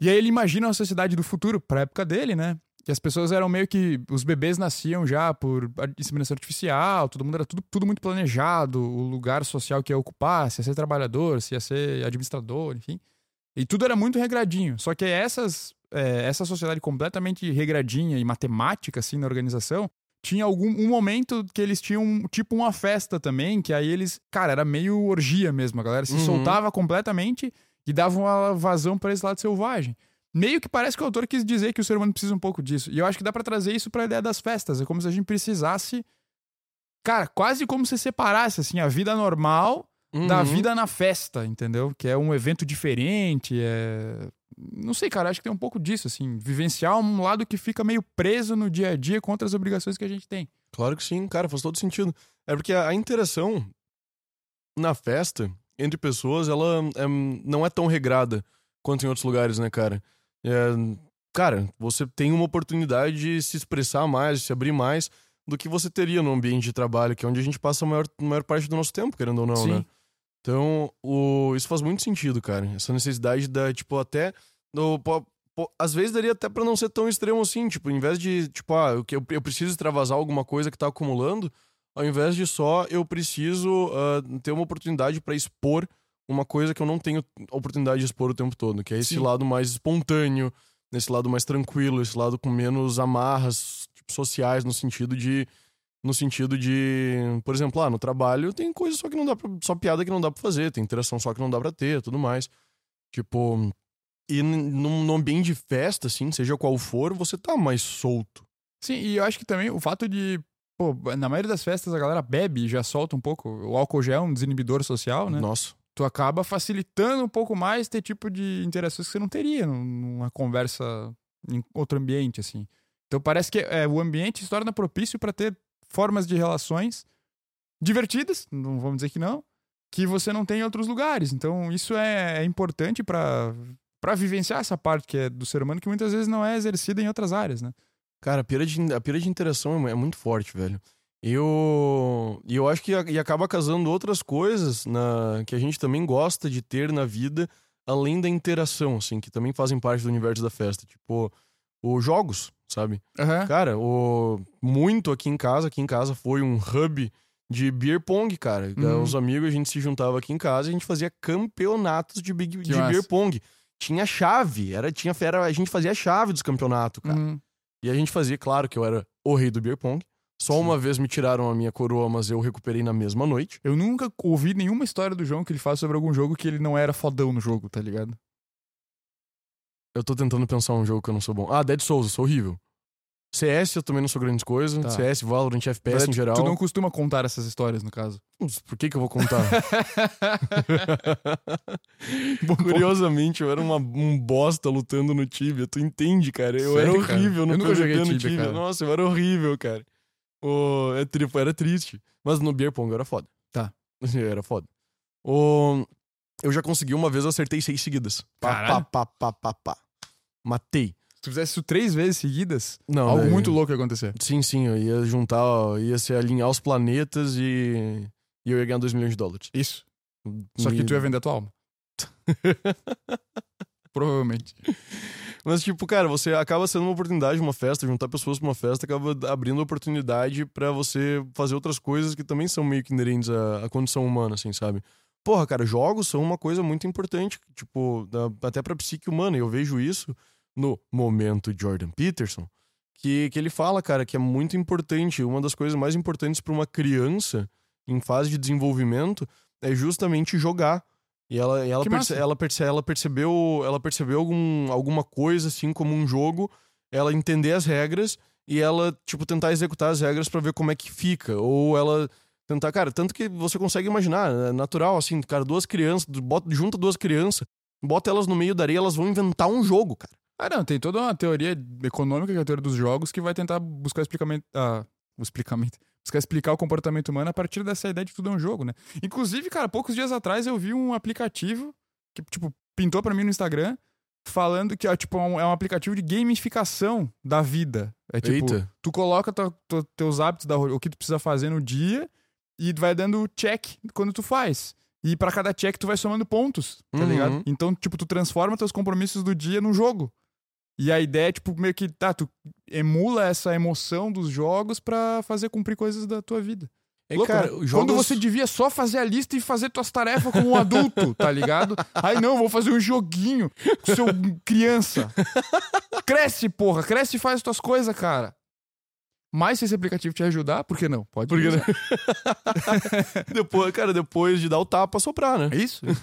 E aí ele imagina uma sociedade do futuro, pra época dele, né? Que as pessoas eram meio que. Os bebês nasciam já por inseminação artificial, todo mundo era tudo, tudo muito planejado, o lugar social que ia ocupar, se ia ser trabalhador, se ia ser administrador, enfim. E tudo era muito regradinho. Só que essas, é, essa sociedade completamente regradinha e matemática, assim, na organização, tinha algum um momento que eles tinham tipo uma festa também, que aí eles. Cara, era meio orgia mesmo. A galera se
Uhum.
soltava completamente e dava uma vazão para esse lado selvagem. Meio que parece que o autor quis dizer que o ser humano precisa um pouco disso. E eu acho que dá pra trazer isso pra ideia das festas. É como se a gente precisasse. Cara, quase como se separasse assim, a vida normal da
Uhum.
vida na festa, entendeu? Que é um evento diferente, é. Não sei, cara, acho que tem um pouco disso, assim. Vivenciar um lado que fica meio preso no dia a dia contra as obrigações que a gente tem.
Claro que sim, cara, faz todo sentido. É porque a a interação na festa entre pessoas, ela é, não é tão regrada quanto em outros lugares, né, cara? É, cara, você tem uma oportunidade de se expressar mais, de se abrir mais do que você teria no ambiente de trabalho, que é onde a gente passa a maior, maior parte do nosso tempo, querendo ou não,
Sim.
né? Então, o, isso faz muito sentido, cara. Essa necessidade da, tipo, até. Do, po- às vezes daria até pra não ser tão extremo assim, tipo, em vez de, tipo, ah, eu, eu preciso extravasar alguma coisa que tá acumulando, ao invés de só eu preciso ah, ter uma oportunidade pra expor uma coisa que eu não tenho oportunidade de expor o tempo todo, que é esse
Sim.
lado mais espontâneo, esse lado mais tranquilo, esse lado com menos amarras, tipo, sociais no sentido de no sentido de, por exemplo, lá no trabalho tem coisa só que não dá pra, só piada que não dá pra fazer, tem interação só que não dá pra ter, tudo mais. Tipo, e num, num ambiente de festa, assim, seja qual for, você tá mais solto.
Sim, e eu acho que também o fato de. Pô, na maioria das festas a galera bebe e já solta um pouco. O álcool gel é um desinibidor social, né?
Nossa.
Tu acaba facilitando um pouco mais ter tipo de interações que você não teria numa conversa em outro ambiente, assim. Então parece que é, o ambiente se torna propício para ter formas de relações divertidas, não vamos dizer que não, que você não tem em outros lugares. Então isso é, é importante para para vivenciar essa parte que é do ser humano que muitas vezes não é exercida em outras áreas, né?
Cara, a pira de, a pira de interação é, é muito forte, velho. Eu, e eu acho que e acaba casando outras coisas na, que a gente também gosta de ter na vida, além da interação, assim, que também fazem parte do universo da festa. Tipo, os jogos, sabe?
Uhum.
Cara, o, muito aqui em casa, aqui em casa foi um hub de beer pong, cara.
Uhum.
Os amigos, a gente se juntava aqui em casa e a gente fazia campeonatos de, big, de beer pong. Tinha chave, era, tinha, era, a gente fazia a chave dos campeonatos, cara.
Uhum.
E a gente fazia, claro que eu era o rei do beer pong. Só
Sim.
uma vez me tiraram a minha coroa, mas eu recuperei na mesma noite.
Eu nunca ouvi nenhuma história do João que ele fala sobre algum jogo que ele não era fodão no jogo, tá ligado?
Eu tô tentando pensar um jogo que eu não sou bom. Ah, Dead Souls, eu sou horrível. CS eu também não sou grandes coisas.
Tá.
CS, Valorant, FPS
Mas
em geral.
Tu não costuma contar essas histórias, no caso.
Por que que eu vou contar? Curiosamente, eu era uma, um bosta lutando no Tibia. Tu entende, cara? Eu
Sério,
era
cara?
horrível no
Eu
PVP no
Tibia, cara.
Nossa, eu era horrível, cara. O, é, tri- era triste. Mas no Beer Pong eu era foda.
Tá.
Era foda. O, eu já consegui uma vez, eu acertei seis seguidas. Pá,
Caralho.
pá, pá, pá, pá, pá. Matei.
Se tu fizesse isso três vezes seguidas,
Não,
algo
daí-
muito louco ia acontecer.
Sim, sim, eu ia juntar, ó, ia se alinhar os planetas e, e eu ia ganhar 2 milhões de dólares.
Isso. Só que tu ia vender a tua alma. Provavelmente.
Mas, tipo, cara, você acaba sendo uma oportunidade, uma festa, juntar pessoas pra uma festa, acaba abrindo oportunidade pra você fazer outras coisas que também são meio que inerentes à, à condição humana, assim, sabe? Porra, cara, jogos são uma coisa muito importante, tipo, da- até pra psique humana. E eu vejo isso no momento Jordan Peterson, que, que ele fala, cara, que é muito importante. Uma das coisas mais importantes pra uma criança em fase de desenvolvimento é justamente jogar. E ela, e ela, perce- ela, perce- ela percebeu, ela percebeu algum, alguma coisa, assim, como um jogo, ela entender as regras e ela, tipo, tentar executar as regras pra ver como é que fica. Ou ela tentar, cara, tanto que você consegue imaginar, é natural, assim, cara, duas crianças, bota, junta duas crianças, bota elas no meio da areia, elas vão inventar um jogo, cara.
Ah, não, tem toda uma teoria econômica, que é a teoria dos jogos, que vai tentar buscar explicamento. Ah, o explicamento. Buscar explicar o comportamento humano a partir dessa ideia de que tudo é um jogo, né? Inclusive, cara, poucos dias atrás eu vi um aplicativo que, tipo, pintou pra mim no Instagram falando que é, tipo, um- é um aplicativo de gamificação da vida. É tipo,
Eita.
tu coloca tua- tua- teus hábitos, da, o que tu precisa fazer no dia e vai dando check quando tu faz. E pra cada check tu vai somando pontos, tá
Uhum.
ligado? Então, tipo, tu transforma teus compromissos do dia num jogo. E a ideia é, tipo, meio que, tá, tu emula essa emoção dos jogos pra fazer cumprir coisas da tua vida.
É,
Louco,
cara,
né?
os
Quando
jogos-
você devia só fazer a lista e fazer tuas tarefas como um adulto, tá ligado? Aí não, vou fazer um joguinho com seu criança. Cresce, porra, cresce e faz tuas coisas, cara. Mas se esse aplicativo te ajudar, por que não? Pode
Por que
usar.
depois, cara, depois de dar o tapa, soprar, né?
É isso?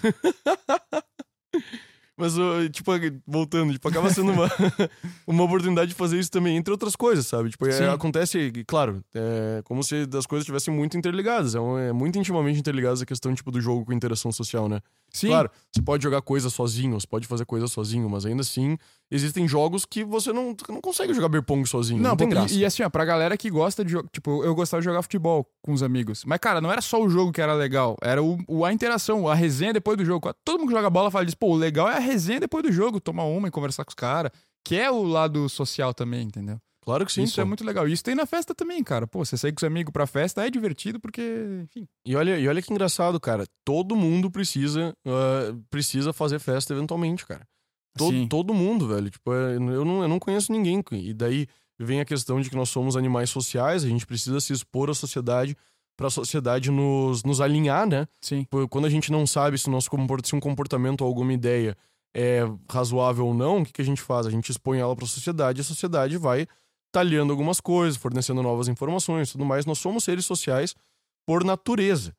Mas, tipo, voltando, tipo, acaba sendo uma, uma oportunidade de fazer isso também, entre outras coisas, sabe? Tipo, é, acontece, claro, é como se as coisas estivessem muito interligadas. É, um- é muito intimamente interligadas a questão, tipo, do jogo com interação social, né?
Sim.
Claro, você pode jogar coisa sozinho, você pode fazer coisa sozinho, mas ainda assim, existem jogos que você não, não consegue jogar beer pong sozinho. Não,
Não,
tem graça.
e assim, ó, pra galera que gosta de jogar. Tipo, eu gostava de jogar futebol com os amigos. Mas, cara, não era só o jogo que era legal. Era o, o- a interação, a resenha depois do jogo. Todo mundo que joga bola fala disso. Pô, o legal é a resenha depois do jogo. Tomar uma e conversar com os caras. Que é o lado social também, entendeu?
Claro que sim.
Isso
pô.
é muito legal. E Isso tem na festa também, cara. Pô, você sair com os amigos pra festa é divertido porque, enfim.
E olha, e olha que engraçado, cara. Todo mundo precisa, ah, precisa fazer festa eventualmente, cara. Todo,
Sim.
todo mundo, velho. Tipo, é, eu não, eu não conheço ninguém. E daí vem a questão de que nós somos animais sociais, a gente precisa se expor à sociedade pra sociedade nos, nos alinhar, né?
Sim.
Quando a gente não sabe se, nosso compor- se um comportamento ou alguma ideia é razoável ou não, o que, que a gente faz? A gente expõe ela pra sociedade e a sociedade vai talhando algumas coisas, fornecendo novas informações, tudo mais. Nós somos seres sociais por natureza.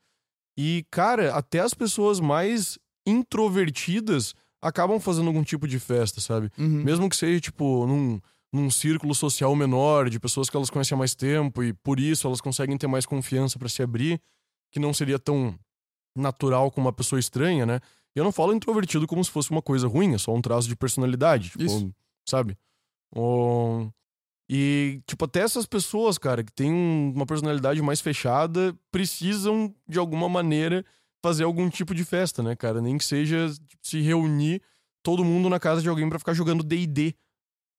E, cara, até as pessoas mais introvertidas acabam fazendo algum tipo de festa, sabe?
Uhum.
Mesmo que seja, tipo, num, num círculo social menor, de pessoas que elas conhecem há mais tempo e por isso elas conseguem ter mais confiança para se abrir, que não seria tão natural com uma pessoa estranha, né? Eu não falo introvertido como se fosse uma coisa ruim, é só um traço de personalidade, tipo,
Isso.
sabe? Ou- E, tipo, até essas pessoas, cara, que têm um- uma personalidade mais fechada, precisam, de alguma maneira, fazer algum tipo de festa, né, cara? Nem que seja tipo, se reunir todo mundo na casa de alguém pra ficar jogando D&D.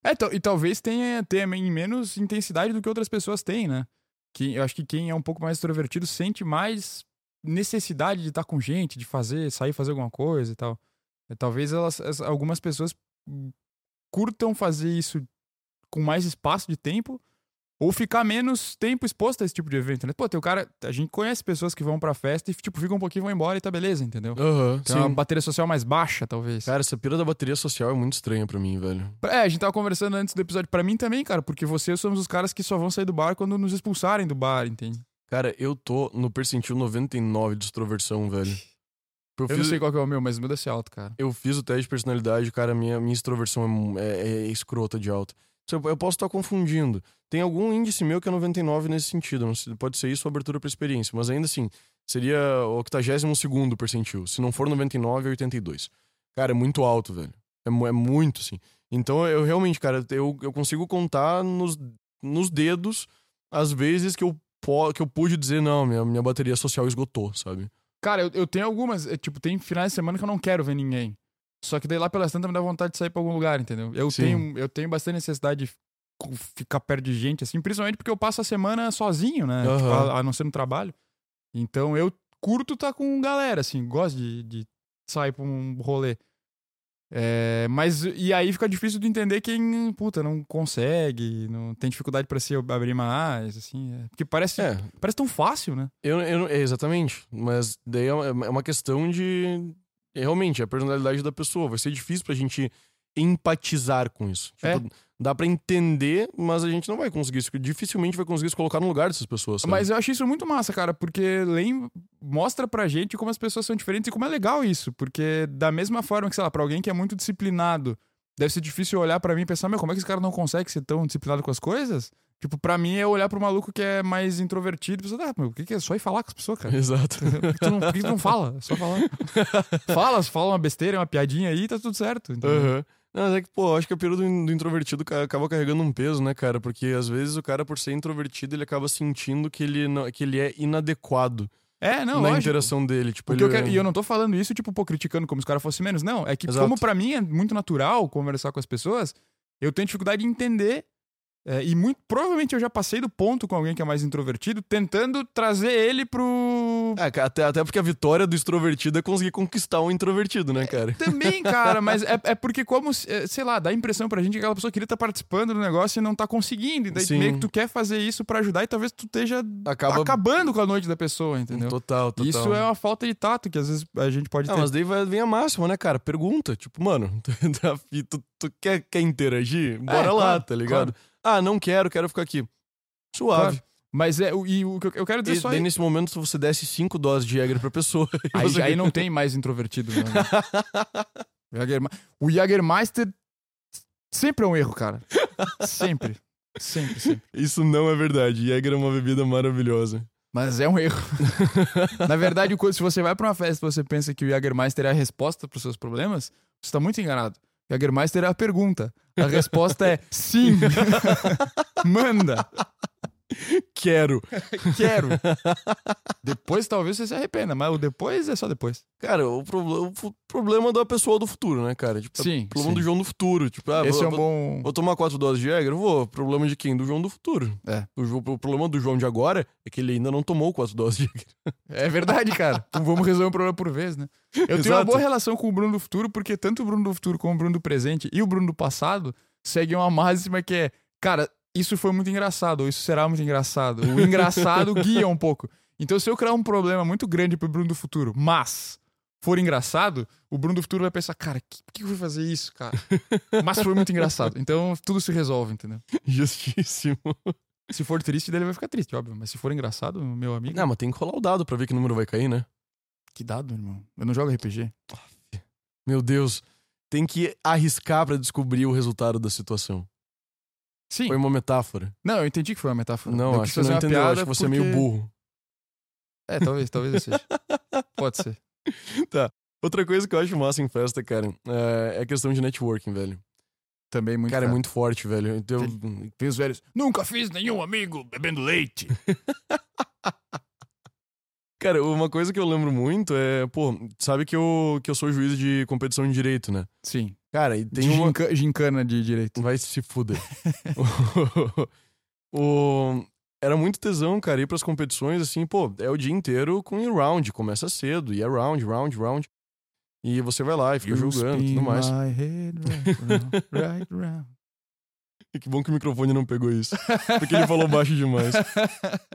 É, e talvez tenha, em menos intensidade do que outras pessoas têm, né? Que, eu acho que quem é um pouco mais extrovertido sente mais necessidade de estar com gente, de fazer, sair fazer alguma coisa e tal. É, talvez elas, as- algumas pessoas curtam fazer isso com mais espaço de tempo ou ficar menos tempo exposto a esse tipo de evento, né? Pô, tem o cara, a gente conhece pessoas que vão pra festa e tipo, ficam um pouquinho e vão embora e tá beleza, entendeu?
Aham,
Tem uma bateria social mais baixa, talvez.
Cara, essa pira da bateria social é muito estranha pra mim, velho.
É, a gente tava conversando antes do episódio pra mim também, cara, porque você eu somos os caras que só vão sair do bar quando nos expulsarem do bar, entende?
Cara, eu tô no percentil 99 de extroversão, velho. Eu,
Eu não sei qual que é o meu, mas muda-se alto, cara.
eu fiz o teste de personalidade, cara, minha, minha extroversão é, é- é escrota de alta. Eu posso estar confundindo. Tem algum índice meu que é 99 nesse sentido. Pode ser isso ou abertura pra experiência. Mas ainda assim, seria o 82 percentil. Se não for 99, é 82. Cara, é muito alto, velho. É, é muito, assim. Então eu realmente, cara, eu, eu consigo contar nos, nos dedos as vezes que eu, que eu pude dizer, não, minha, minha bateria social esgotou, sabe?
Cara, eu, eu tenho algumas, é, tipo, tem finais de semana que eu não quero ver ninguém. Só que daí lá pelas tantas me dá vontade de sair pra algum lugar, entendeu? Eu
Sim.
tenho, eu tenho bastante necessidade de ficar perto de gente, assim, principalmente porque eu passo a semana sozinho, né?
Aham.
Tipo, a, a não ser no trabalho. Então eu curto estar com galera, assim, gosto de, de sair pra um rolê. É, mas e aí fica difícil de entender quem, puta, não consegue, não tem dificuldade pra se abrir mais, assim. é. Porque parece,
É,
parece tão fácil, né?
Eu, eu, é, exatamente. Mas daí é uma, é uma questão de. é, Realmente, a personalidade da pessoa. Vai ser difícil pra gente empatizar com isso.
É.
Tipo, dá pra entender, mas a gente não vai conseguir isso. Dificilmente vai conseguir se colocar no lugar dessas pessoas. sabe?
Mas eu acho isso muito massa, cara, porque lem- mostra pra gente como as pessoas são diferentes e como é legal isso. Porque da mesma forma que, sei lá, pra alguém que é muito disciplinado, deve ser difícil olhar pra mim e pensar, meu, como é que esse cara não consegue ser tão disciplinado com as coisas? Tipo, pra mim é olhar pro maluco que é mais introvertido e pensar, ah, meu, o que, que é só ir falar com as pessoas, cara?
Exato.
Por que, tu não, por que tu não fala? É só falar. fala, fala uma besteira, uma piadinha aí, tá tudo certo. entendeu?
Aham. Não, mas é que, pô, acho que a pira do, do introvertido ca- acaba carregando um peso, né, cara? Porque às vezes o cara, por ser introvertido, ele acaba sentindo que ele, não, que ele é inadequado
É, não,
na
lógico.
interação dele. Tipo, ele
eu quero- e eu não tô falando isso, tipo, pô, criticando como se o cara fosse menos. Não, é que
Exato.
como pra mim é muito natural conversar com as pessoas, eu tenho dificuldade de entender. É, e muito provavelmente eu já passei do ponto com alguém que é mais introvertido, tentando trazer ele pro.
É, até, até porque a vitória do extrovertido é conseguir conquistar um introvertido, né, cara?
Também, cara, mas é, é porque, como, é, sei lá, dá a impressão pra gente que aquela pessoa queria estar participando do negócio e não tá conseguindo. E daí
Sim.
meio que tu quer fazer isso pra ajudar e talvez tu esteja
Acaba.
acabando com a noite da pessoa, entendeu?
Total, total.
Isso é uma falta de tato que às vezes a gente pode
Ah,
ter.
mas daí vai, vem a máxima, né, cara? Pergunta. Tipo, mano, tu, tu, tu quer, quer interagir? Bora lá,
claro,
tá ligado? Ah, não quero, quero ficar aqui. Suave.
Claro. Mas é, e o que eu- quero dizer
E
só
daí,
é-
nesse momento, você desse cinco doses de Jäger pra pessoa.
Aí,
você-
aí não tem mais introvertido. Né? O Jagermeister sempre é um erro, cara. Sempre. Sempre, sempre.
Isso não é verdade. Jäger é uma bebida maravilhosa.
Mas é um erro. Na verdade, se você vai pra uma festa e você pensa que o Jagermeister é a resposta pros seus problemas, você tá muito enganado. Jagermeister é a pergunta. A resposta é sim. Manda.
Quero.
Quero. Depois talvez você se arrependa, mas o depois é só depois.
Cara, o, proble- o problema da pessoa do futuro, né, cara? Tipo,
Sim,
O problema
sim.
do João do futuro. Tipo, ah,
Esse
vou,
é um
vou-
bom.
vou tomar quatro doses de Jäger? Vou. Problema de quem? Do João do futuro.
É.
O, o problema do João de agora é que ele ainda não tomou quatro doses de Jäger.
É verdade, cara. Então vamos resolver um problema por vez, né? Eu tenho uma boa relação com o Bruno do futuro, porque tanto o Bruno do futuro como o Bruno do presente e o Bruno do passado seguem uma máxima que é, cara, isso foi muito engraçado, ou isso será muito engraçado. O engraçado guia um pouco. Então, se eu criar um problema muito grande pro Bruno do futuro, mas for engraçado, o Bruno do futuro vai pensar, cara, que- por que eu fui fazer isso, cara? Mas foi muito engraçado. Então tudo se resolve, entendeu?
Justíssimo.
Se for triste, ele vai ficar triste, óbvio. Mas se for engraçado, meu amigo.
Não, mas tem que rolar o dado pra ver que número vai cair, né?
Que dado, irmão. Eu não jogo RPG.
Meu Deus. Tem que arriscar pra descobrir o resultado da situação.
Sim.
Foi uma metáfora.
Não, eu entendi que foi uma metáfora.
Não,
eu
acho que você não entendeu. Acho que você é meio
porque-
burro.
É, talvez, talvez eu seja. Pode ser.
Outra coisa que eu acho massa em festa, cara, é é a questão de networking, velho.
Também muito.
cara, é
caro.
muito forte, velho.
Tem os velhos. Nunca fiz nenhum amigo bebendo leite.
cara, uma coisa que eu lembro muito é, pô, sabe que eu, que eu sou juiz de competição de direito, né?
Sim.
Cara, e tem
de
uma.
ginca- gincana de direito.
Vai se fuder. o, Era muito tesão, cara, ir pras competições, assim, pô, é o dia inteiro com round, começa cedo, e é round, round, round. E você vai lá e fica julgando e tudo mais.
my head right round, right round.
E que bom que o microfone não pegou isso. Porque ele falou baixo demais.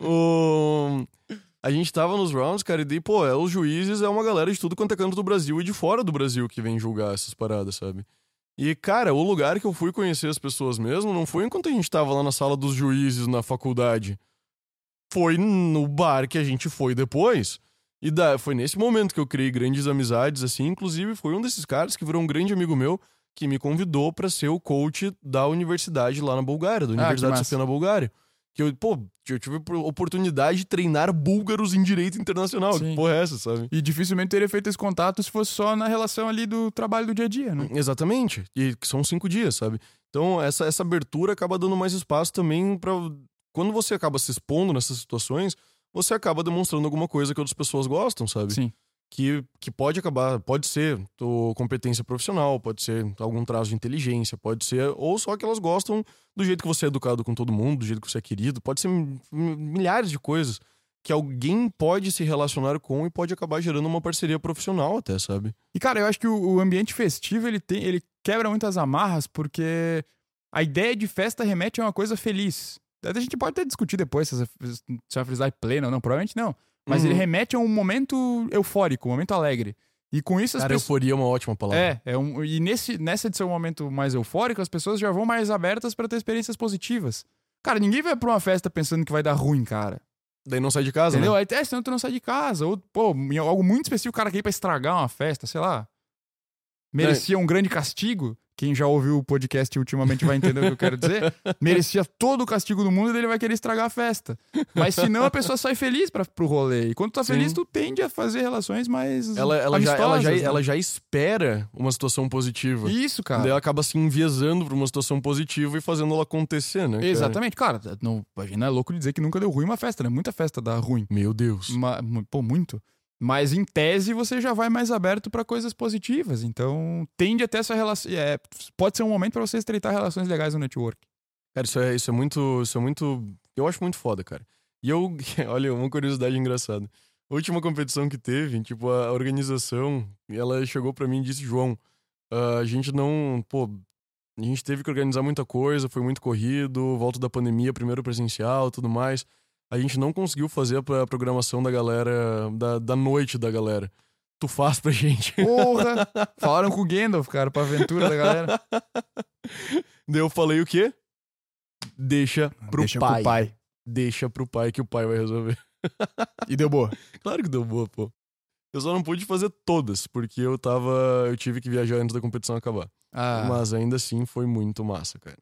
O... A gente tava nos rounds, cara, e daí, pô, é, os juízes é uma galera de tudo quanto é canto do Brasil e de fora do Brasil que vem julgar essas paradas, sabe? E, cara, o lugar que eu fui conhecer as pessoas mesmo não foi enquanto a gente tava lá na sala dos juízes na faculdade. Foi no bar que a gente foi depois. E da... foi nesse momento que eu criei grandes amizades, assim. Inclusive, foi um desses caras que virou um grande amigo meu que me convidou pra ser o coach da universidade lá na Bulgária, da
Ah,
Universidade
massa.
Sofia na Bulgária. Que eu, pô, eu tive oportunidade de treinar búlgaros em direito internacional.
Sim.
Que porra é essa, sabe?
E dificilmente teria feito esse contato se fosse só na relação ali do trabalho do dia a dia, né?
Exatamente. E que são cinco dias, sabe? Então, essa, essa abertura acaba dando mais espaço também pra. Quando você acaba se expondo nessas situações, você acaba demonstrando alguma coisa que outras pessoas gostam, sabe?
Sim.
Que, que pode acabar, pode ser competência profissional, pode ser algum traço de inteligência, pode ser, ou só que elas gostam do jeito que você é educado com todo mundo, do jeito que você é querido, pode ser mi- milhares de coisas que alguém pode se relacionar com e pode acabar gerando uma parceria profissional até, sabe?
E, cara, eu acho que o, o ambiente festivo, ele, tem, ele quebra muitas amarras, porque a ideia de festa remete a uma coisa feliz. A gente pode até discutir depois se essa, se a felicidade é plena ou não, provavelmente não. Mas
Uhum.
ele remete a um momento eufórico, um momento alegre. E com isso as
Cara,
pessoas...
euforia é uma ótima palavra.
É, é um, e nesse, nessa de ser um momento mais eufórico, as pessoas já vão mais abertas pra ter experiências positivas. Cara, ninguém vai pra uma festa pensando que vai dar ruim, cara.
Daí não sai de casa,
Entendeu?
né?
Aí, é, senão tu não sai de casa. Ou, pô, em algo muito específico, o cara quer ir pra estragar uma festa, sei lá. Merecia um grande castigo. Quem já ouviu o podcast ultimamente vai entender o que eu quero dizer. Merecia todo o castigo do mundo e ele vai querer estragar a festa. Mas se não, a pessoa sai feliz pra, pro rolê. E quando tu tá
Sim.
feliz, tu tende a fazer relações mais.
Ela, ela, já, ela, já,
né?
ela já espera uma situação positiva.
Isso, cara.
Daí ela acaba se enviesando pra uma situação positiva e fazendo ela acontecer, né? cara?
Exatamente, cara. Não, a gente não é louco de dizer que nunca deu ruim uma festa, né? Muita festa dá ruim.
Meu Deus.
Ma- mu- pô, muito. Mas em tese você já vai mais aberto pra coisas positivas. Então tende a ter essa relação. É, pode ser um momento pra você estreitar relações legais no network.
Cara, isso é, isso é muito. Isso é muito. Eu acho muito foda, cara. E eu. Olha, uma curiosidade engraçada. A última competição que teve, tipo, a organização, ela chegou pra mim e disse: João, a gente não. Pô, a gente teve que organizar muita coisa, foi muito corrido, volta da pandemia, primeiro presencial tudo mais. A gente não conseguiu fazer a programação da galera, da, da noite da galera. Tu faz pra gente.
Porra! Falaram com o Gandalf, cara, pra aventura da galera.
Daí eu falei o quê? Deixa pro
Deixa
pai.
com o pai.
Deixa pro pai que o pai vai resolver.
E deu boa.
Claro que deu boa, pô. Eu só não pude fazer todas, porque eu tava. Eu tive que viajar antes da competição acabar.
Ah,
Mas ainda assim foi muito massa, cara.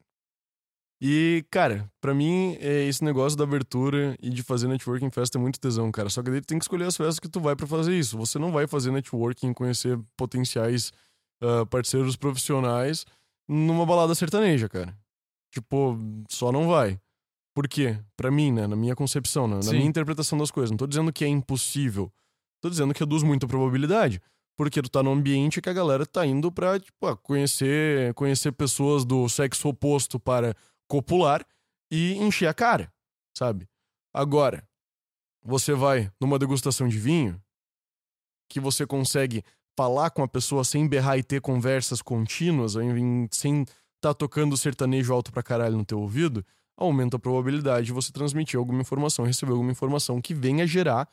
E, cara, pra mim, é esse negócio da abertura e de fazer networking em festa é muito tesão, cara. Só que daí tu tem que escolher as festas que tu vai pra fazer isso. Você não vai fazer networking conhecer potenciais ah, parceiros profissionais numa balada sertaneja, cara. Tipo, só não vai. Por quê? Pra mim, né? Na minha concepção, né? na
Sim.
minha interpretação das coisas. Não tô dizendo que é impossível. Tô dizendo que reduz muito a probabilidade. Porque tu tá num ambiente que a galera tá indo pra, tipo, ah, conhecer, conhecer pessoas do sexo oposto para copular e encher a cara, sabe? Agora, você vai numa degustação de vinho que você consegue falar com a pessoa sem berrar e ter conversas contínuas, sem tá tocando sertanejo alto pra caralho no teu ouvido, aumenta a probabilidade de você transmitir alguma informação, receber alguma informação que venha gerar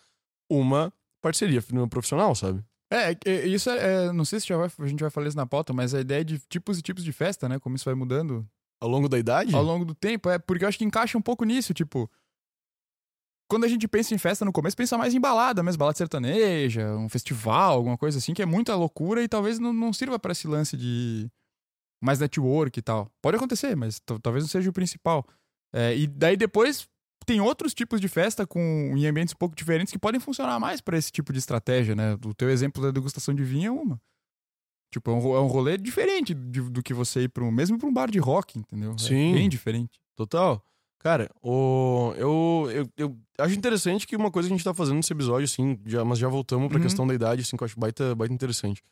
uma parceria profissional, sabe?
É, é, isso é, é- Não sei se vai- a gente vai falar isso na pauta, mas a ideia de tipos e tipos de festa, né? Como isso vai mudando
Ao longo da idade?
ao longo do tempo. É porque eu acho que encaixa um pouco nisso, tipo. Quando a gente pensa em festa no começo, pensa mais em balada mesmo, balada sertaneja, um festival, alguma coisa assim, que é muita loucura e talvez não, não sirva pra esse lance de mais network e tal. Pode acontecer, mas talvez não seja o principal. É, e daí depois tem outros tipos de festa com em ambientes um pouco diferentes que podem funcionar mais pra esse tipo de estratégia, né? O teu exemplo da degustação de vinho é uma. Tipo, é um, é um rolê diferente de- do que você ir para um, mesmo pra um bar de rock, entendeu?
Sim.
É bem diferente.
Total. Cara, o, eu, eu, eu acho interessante que uma coisa que a gente tá fazendo nesse episódio, assim, já, mas já voltamos pra
Uhum.
questão da idade, assim, que eu acho baita, baita interessante.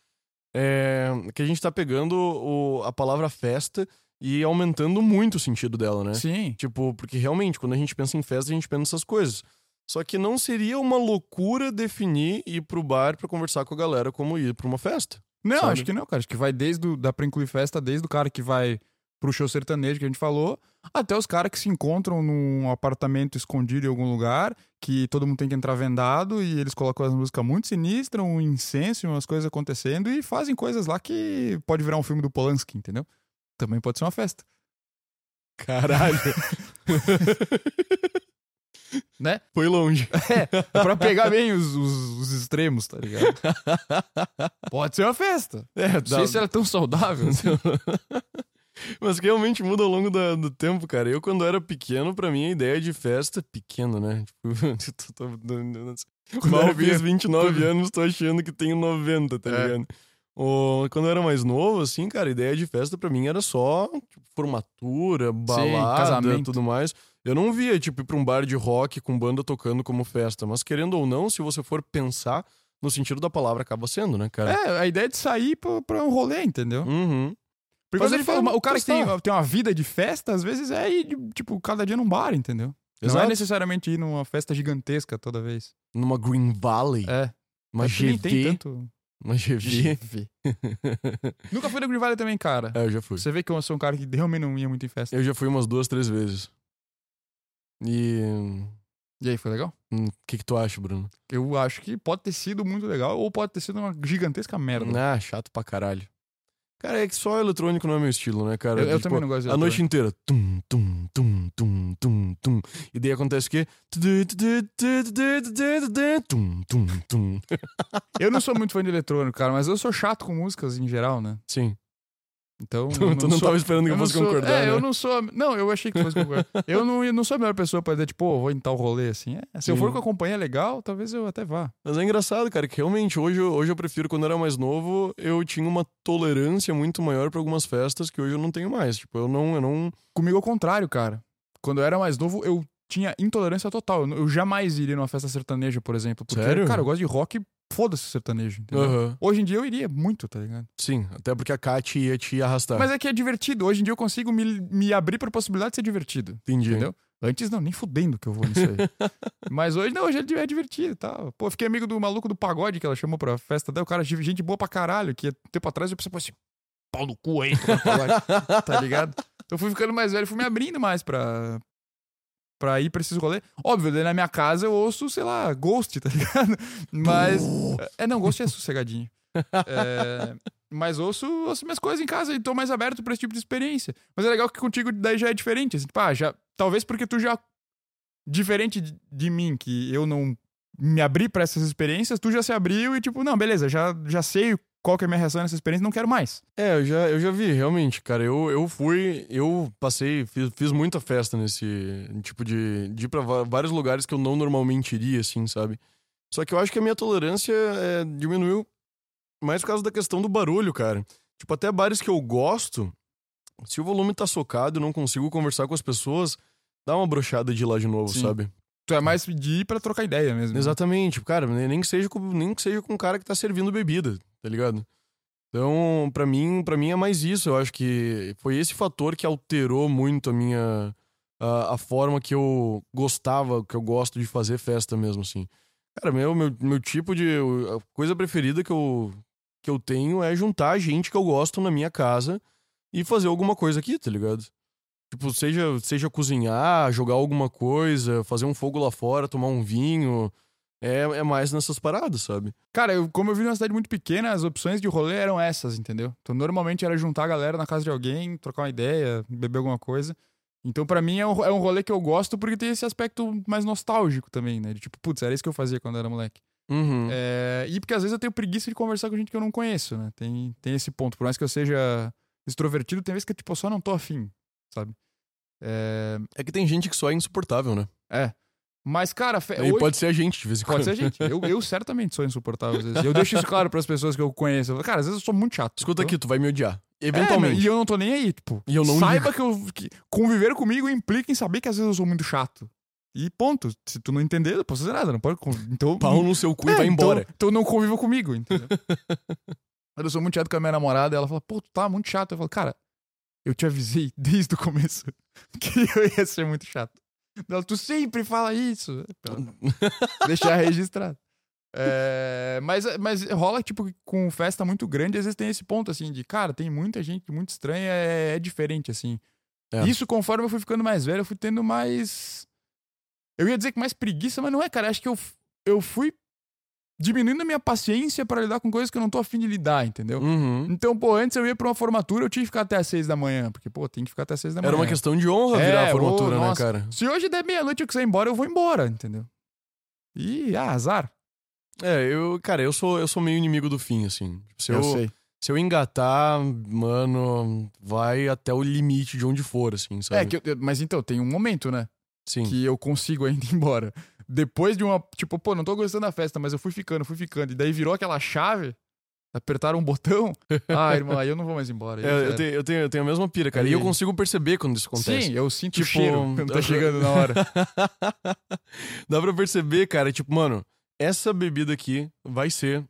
É que a gente tá pegando o, a palavra festa e aumentando muito o sentido dela, né?
Sim.
Tipo, porque realmente, quando a gente pensa em festa, a gente pensa nessas coisas. Só que não seria uma loucura definir ir pro bar pra conversar com a galera como ir pra uma festa.
Não,
Sabe?
acho que não, cara. Acho que vai desde o, dá pra incluir festa, desde o cara que vai pro show sertanejo que a gente falou, até os caras que se encontram num apartamento escondido em algum lugar, que todo mundo tem que entrar vendado e eles colocam as músicas muito sinistras, um incenso, e umas coisas acontecendo e fazem coisas lá que pode virar um filme do Polanski, entendeu? Também pode ser uma festa,
Caralho.
né?
Foi longe.
É pra pegar bem os, os- os extremos, tá ligado? Pode ser uma festa.
É,
Não sei se ela é tão saudável. assim.
Mas que realmente muda ao longo da- do tempo, cara. Eu, quando era pequeno, pra mim, a ideia de festa... Pequeno, né? Tipo, tô- tô-
Quando
Mal fiz
pequeno.
29 anos, tô achando que tenho 90, tá
É.
ligado? O- quando eu era mais novo, assim, cara, a ideia de festa pra mim era só tipo, formatura, balada,
casamento.
tudo mais. Eu não via, tipo, ir pra um bar de rock com banda tocando como festa. Mas querendo ou não, se você for pensar no sentido da palavra, acaba sendo, né, cara?
É, a ideia é de sair pra, pra um rolê, entendeu?
Uhum.
Porque quando ele fala, o cara que tem,
testar.
tem uma vida de festa, às vezes é ir, tipo, cada dia num bar, entendeu? Não
Exato.
é necessariamente ir numa festa gigantesca toda vez.
Numa Green Valley,
É.
uma
Acho que nem tem
GV.
tanto.
Uma GV.
Nunca fui na Green Valley também, cara.
é, eu já fui.
Você vê que eu sou um cara que realmente não ia muito em festa.
Eu já fui umas duas, três vezes. E.
E aí, foi legal?
hum, O que, que tu acha, Bruno?
Eu acho que pode ter sido muito legal ou pode ter sido uma gigantesca merda.
Ah, chato pra caralho. Cara, é que só eletrônico não é meu estilo, né, cara?
Eu, eu
Tipo,
também não gosto de
A noite inteira. Tum, tum, tum, tum, tum, tum. E daí acontece o quê? Tum, tum, tum.
Eu não sou muito fã de eletrônico, cara, mas eu sou chato com músicas em geral, né?
Sim.
Então.
Tu,
eu
tu não
sou-
tava esperando que eu
não
fosse
sou-
concordar,
É,
né?
eu não sou. Não, eu achei que fosse concordar. eu não, eu não sou a melhor pessoa pra dizer, tipo, pô, vou em tal rolê assim. É, se eu
Sim.
for com a companhia legal, talvez eu até vá.
Mas é engraçado, cara, que realmente hoje, eu- hoje eu prefiro, quando eu era mais novo, eu tinha uma tolerância muito maior pra algumas festas que hoje eu não tenho mais. Tipo, eu não. Eu não...
Comigo ao contrário, cara. Quando eu era mais novo, eu tinha intolerância total. Eu, não- eu jamais iria numa festa sertaneja, por exemplo. Porque,
Sério?
cara, eu gosto de rock, foda-se sertanejo. Entendeu?
Aham.
Hoje em dia eu iria muito, tá ligado?
Sim, até porque a Kat ia te arrastar.
Mas é que é divertido. Hoje em dia eu consigo me, me abrir pra possibilidade de ser divertido.
Entendi.
Entendeu? Antes não, nem fudendo que eu vou nisso aí. Mas hoje não, hoje é divertido e tal. Pô, fiquei amigo do maluco do pagode que ela chamou pra festa dela. O cara, gente boa pra caralho, que tempo atrás eu pensei, pô, esse pau no cu aí, tá ligado? Eu fui ficando mais velho, fui me abrindo mais pra, pra ir pra esses rolês. Óbvio, daí na minha casa eu ouço, sei lá, Ghost, tá ligado? Mas. É, não, Ghost é sossegadinho. É, mas ouço, ouço minhas coisas em casa e tô mais aberto pra esse tipo de experiência. Mas é legal que contigo daí já é diferente. Assim, tipo, ah, já, talvez porque tu já. Diferente de, de mim, que eu não me abri pra essas experiências, tu já se abriu e, tipo, não, beleza, já, já sei qual que é a minha reação nessa experiência, não quero mais.
É, eu já, eu já vi, realmente, cara. Eu, eu fui, eu passei, fiz, fiz muita festa nesse tipo de, de ir pra vários lugares que eu não normalmente iria, assim, sabe? Só que eu acho que a minha tolerância é, diminuiu mais por causa da questão do barulho, cara. Tipo, até bares que eu gosto, se o volume tá socado e não consigo conversar com as pessoas, dá uma brochada de ir lá de novo,
Sim.
sabe?
Tu é mais de ir pra trocar ideia mesmo.
Exatamente, cara, nem nem que seja com, nem que seja com um cara que tá servindo bebida, tá ligado? Então, pra mim, para mim é mais isso, eu acho que foi esse fator que alterou muito a minha a, a forma que eu gostava, que eu gosto de fazer festa mesmo assim. Cara, meu meu, meu tipo de a coisa preferida que eu que eu tenho é juntar gente que eu gosto na minha casa e fazer alguma coisa aqui, tá ligado? Tipo, seja, seja cozinhar, jogar alguma coisa, fazer um fogo lá fora, tomar um vinho. É, é mais nessas paradas, sabe?
Cara, eu, como eu vi numa cidade muito pequena, as opções de rolê eram essas, entendeu? Então, normalmente era juntar a galera na casa de alguém, trocar uma ideia, beber alguma coisa. Então, pra mim, é um, é um rolê que eu gosto porque tem esse aspecto mais nostálgico também, né? De tipo, putz, era isso que eu fazia quando eu era moleque.
Uhum.
É, e porque às vezes eu tenho preguiça de conversar com gente que eu não conheço, né? Tem, tem esse ponto. Por mais que eu seja extrovertido, tem vezes que tipo, eu só não tô afim, sabe? É,
É que tem gente que só é insuportável, né?
é. Mas, cara, fe- hoje-
pode ser a gente de vez em quando.
Pode ser, gente. Eu, eu certamente sou insuportável às vezes. Eu deixo isso claro pras pessoas que eu conheço. Cara, às vezes eu sou muito chato.
Escuta
entendeu?
aqui, tu vai me odiar.
É,
Eventualmente.
e eu não tô nem aí, tipo.
E eu não
Saiba que, eu, que conviver comigo implica em saber que às vezes eu sou muito chato. E ponto. Se tu não entender, eu não posso fazer nada. Não pode. Então.
Pau no seu cu
É,
e vai embora.
Então, então não conviva comigo, entendeu? Eu sou muito chato com a minha namorada, ela fala, pô, tu tá muito chato. Eu falo, cara, eu te avisei desde o começo que eu ia ser muito chato. Ela, tu sempre fala isso. Deixar registrado. É, mas, mas rola, tipo, com festa muito grande, às vezes tem esse ponto, assim, de, cara, tem muita gente muito estranha, é, é diferente, assim.
É.
Isso, conforme eu fui ficando mais velho, eu fui tendo mais. Eu ia dizer que mais preguiça, mas não é, cara. Acho que eu, eu fui diminuindo a minha paciência pra lidar com coisas que eu não tô afim de lidar, entendeu?
Uhum.
Então, pô, antes eu ia pra uma formatura, eu tinha que ficar até às seis da manhã, porque, pô, tem que ficar até às seis da manhã.
Era uma questão de honra
É,
virar a
ô,
formatura, né,
nossa.
cara?
Se hoje der meia-noite eu quiser ir embora, eu vou embora, entendeu? E, ah, azar.
É, eu, cara, eu sou, eu sou meio inimigo do fim, assim. Se eu,
sei.
se eu engatar, mano, vai até o limite de onde for, assim, sabe?
É, que eu- eu- mas então, tem um momento, né?
Sim.
Que eu consigo ainda ir embora. Depois de uma. Tipo, pô, não tô gostando da festa, mas eu fui ficando, fui ficando. E daí virou aquela chave, apertaram um botão. Ah, irmão, aí eu não vou mais embora. aí
É, eu, tenho, eu, tenho, eu tenho a mesma pira, cara. E eu
Aí-
consigo perceber quando isso acontece.
Sim, eu sinto o
Tipo,
cheiro quando tá chegando na hora.
Dá pra perceber, cara, tipo, mano, essa bebida aqui vai ser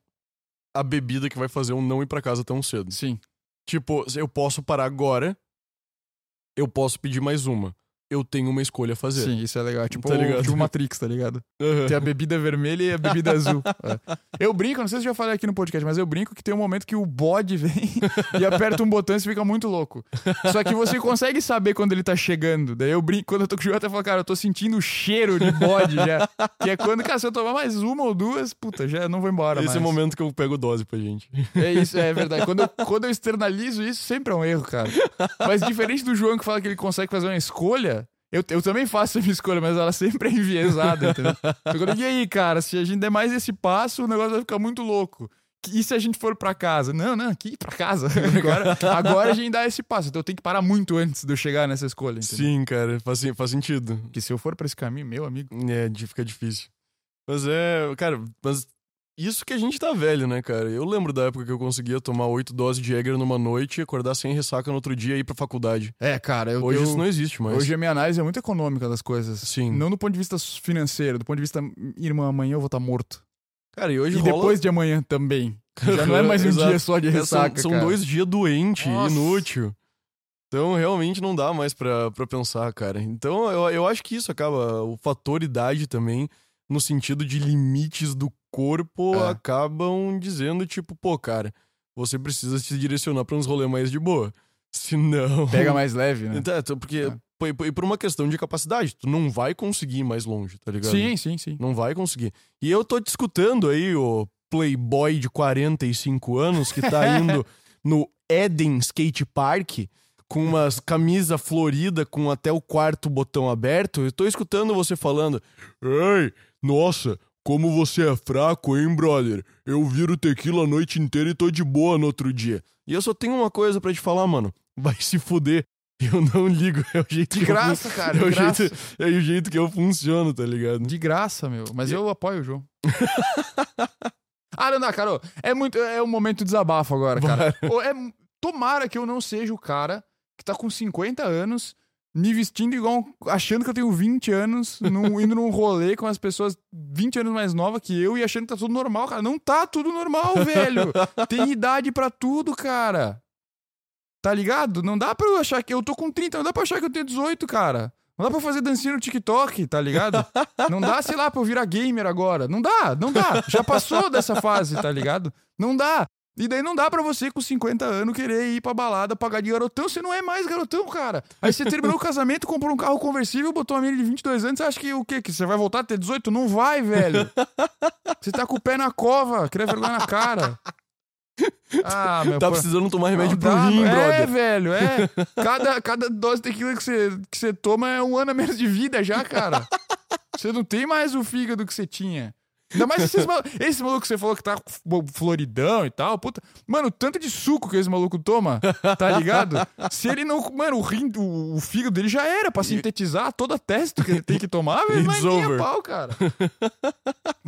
a bebida que vai fazer eu não ir pra casa tão cedo.
Sim.
Tipo, eu posso parar agora, eu posso pedir mais uma. Eu tenho uma escolha a fazer.
Sim, isso é legal. É Tipo,
Tá ligado?
tipo Matrix, tá ligado?
Aham.
Tem a bebida vermelha e a bebida azul. É. Eu brinco, não sei se eu já falei aqui no podcast, mas eu brinco que tem um momento que o bode vem e aperta um botão e você fica muito louco. Só que você consegue saber quando ele tá chegando. Daí eu brinco, quando eu tô com o eu até falo, cara, eu tô sentindo o cheiro de bode já. Que é quando, cara, se eu tomar mais uma ou duas, puta, já não vou embora
Esse
mais.
é o momento que eu pego dose pra gente.
É isso, é verdade. Quando eu, quando eu externalizo isso, sempre é um erro, cara. Mas diferente do João que fala que ele consegue fazer uma escolha, eu, eu também faço a minha escolha, mas ela sempre é enviesada, entendeu? Eu digo, e aí, cara, se a gente der mais esse passo, o negócio vai ficar muito louco. E se a gente for pra casa? Não, não, aqui pra casa. Agora, agora a gente dá esse passo. Então eu tenho que parar muito antes de eu chegar nessa escolha, entendeu?
Sim, cara, faz, faz sentido.
Porque se eu for pra esse caminho, meu amigo.
É, fica difícil. Mas é, cara, mas isso que a gente tá velho, né, cara? Eu lembro da época que eu conseguia tomar oito doses de Jäger numa noite, acordar sem ressaca no outro dia e ir pra faculdade.
É, cara, eu.
Hoje
eu-
isso não existe mais.
Hoje a minha análise é muito econômica das coisas.
Sim.
Não do ponto de vista financeiro, do ponto de vista, irmão, amanhã eu vou estar morto.
Cara, e hoje
E
rola...
depois de amanhã também. Já não é mais um dia só de
É,
ressaca,
são, são
cara.
dois dias doente,
Nossa.
inútil. Então, realmente não dá mais pra, pra pensar, cara. Então, eu, eu acho que isso acaba. O fator idade também, no sentido de limites do corpo,
É.
acabam dizendo, tipo, pô, cara, você precisa se direcionar pra uns rolês mais de boa. Senão.
Pega mais leve, né?
Então, então, porque.
É.
E por uma questão de capacidade, tu não vai conseguir ir mais longe, tá ligado?
Sim, sim, sim.
Não vai conseguir. E eu tô te escutando aí, o playboy de 45 anos que tá indo no Eden Skate Park com umas camisa florida com até o quarto botão aberto. Eu tô escutando você falando: "Ei, nossa, como você é fraco, hein, brother? Eu viro tequila a noite inteira e tô de boa no outro dia." E eu só tenho uma coisa pra te falar, mano. Vai se fuder. Eu não ligo, é o jeito
De
que eu
graça, cara,
é o
de graça.
jeito, é o jeito que eu funciono, tá ligado?
De graça, meu. Mas eu apoio o João. ah, não, não, cara. É muito. É um momento de desabafo agora, cara. É, tomara que eu não seja o cara que tá com 50 anos, me vestindo igual. achando que eu tenho 20 anos, num- indo num rolê com as pessoas 20 anos mais novas que eu e achando que tá tudo normal, cara. Não tá tudo normal, velho. Tem idade pra tudo, cara. Tá ligado? Não dá pra eu achar que eu tô com 30, não dá pra achar que eu tenho 18, cara. Não dá pra fazer dancinha no TikTok, tá ligado? Não dá, sei lá, pra eu virar gamer agora. Não dá, não dá. Já passou dessa fase, tá ligado? Não dá. E daí não dá pra você, com 50 anos, querer ir pra balada, pagar de garotão. Você não é mais garotão, cara. Aí você terminou o casamento, comprou um carro conversível, botou uma menina de 22 anos. Você acha que o quê? Que você vai voltar a ter 18? Não vai, velho. Você tá com o pé na cova, queria vergonha na cara. Ah, meu
Tá precisando tomar remédio
Não
pro
dá,
rim,
é,
brother.
velho, é. Cada, cada dose de tequila que você, que você toma é um ano a menos de vida já, cara. Você não tem mais o fígado que você tinha. Ainda mais esses mal... esse maluco que você falou que tá floridão e tal, puta. Mano, o tanto de suco que esse maluco toma, tá ligado? Se ele não. Mano, o, rim, o, o fígado dele já era pra sintetizar toda a testa que ele tem que tomar, velho. Mas
over.
pau, cara.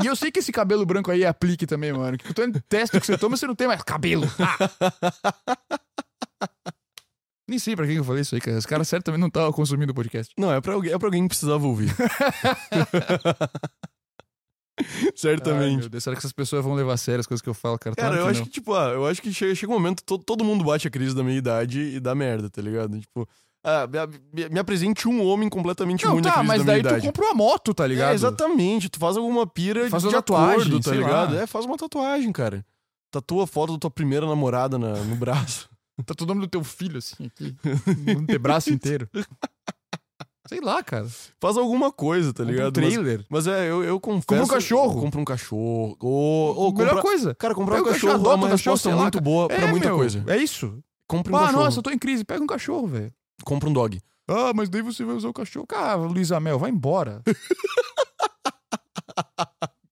E eu sei que esse cabelo branco aí é aplique também, mano. Que o tanto de teste que você toma, você não tem mais cabelo. Ah! Nem sei pra quem que eu falei isso aí, cara. Os caras certamente não estavam consumindo o podcast.
Não, é pra, alguém, é pra alguém que precisava ouvir.
Ai,
Certamente.
meu Deus, será que essas pessoas vão levar a sério as coisas que eu falo, cara?
Cara, eu
que
acho
não.
que, tipo, ah, eu acho que chega, chega um momento, todo, todo mundo bate a crise da meia idade e dá merda, tá ligado? Tipo, ah, me, me- apresente um homem completamente
Não,
imune à
tá,
crise
mas daí tu
idade.
compra uma moto, tá ligado?
É, exatamente. Tu faz alguma pira
Faz
de
uma tatuagem,
acordo, tá ligado?
lá.
É, faz uma tatuagem, cara. Tatua a foto da tua primeira namorada na- no braço.
Tá todo nome do teu filho, assim, aqui. no antebraço inteiro. Sei lá, cara.
Faz alguma coisa, tá
Compra
ligado?
Um
Mas-
trailer.
Mas, é, eu, eu confesso...
Compra um cachorro.
Compra um cachorro. Ou, ou
Melhor
compra...
coisa.
Cara, comprar um
cachorro,
cachorro é uma
um cachorro,
resposta
lá,
muito boa pra
É,
muita
meu,
coisa.
É isso.
Compre um
ah,
cachorro.
nossa, eu tô em crise. Pega um cachorro, velho.
Compra um dog.
Ah, mas daí você vai usar o cachorro. Cara, Luísa Mel, vai embora.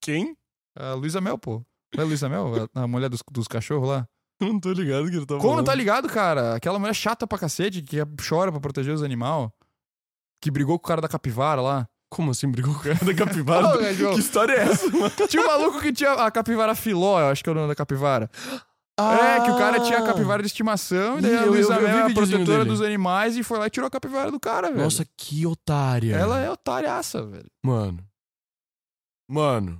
Quem?
A Luísa Mel, pô. Não é Luísa Mel? A mulher dos, dos cachorros lá?
Não tô ligado que ele tá
Como não
falando.
tá ligado, cara? Aquela mulher chata pra cacete que chora pra proteger os animais. Que brigou com o cara da capivara lá.
Como assim brigou com o cara da capivara?
Ô, Gajão.
que história é essa, mano?
Tinha um maluco que tinha a capivara filó, eu acho que é o nome da capivara. É, que o cara tinha a capivara de estimação e daí a
eu- eu-
Luísa Mel é a protetora
dele.
dos animais e foi lá e tirou a capivara do cara, velho.
Nossa, que otária.
Ela é otariaça, velho.
Mano. Mano,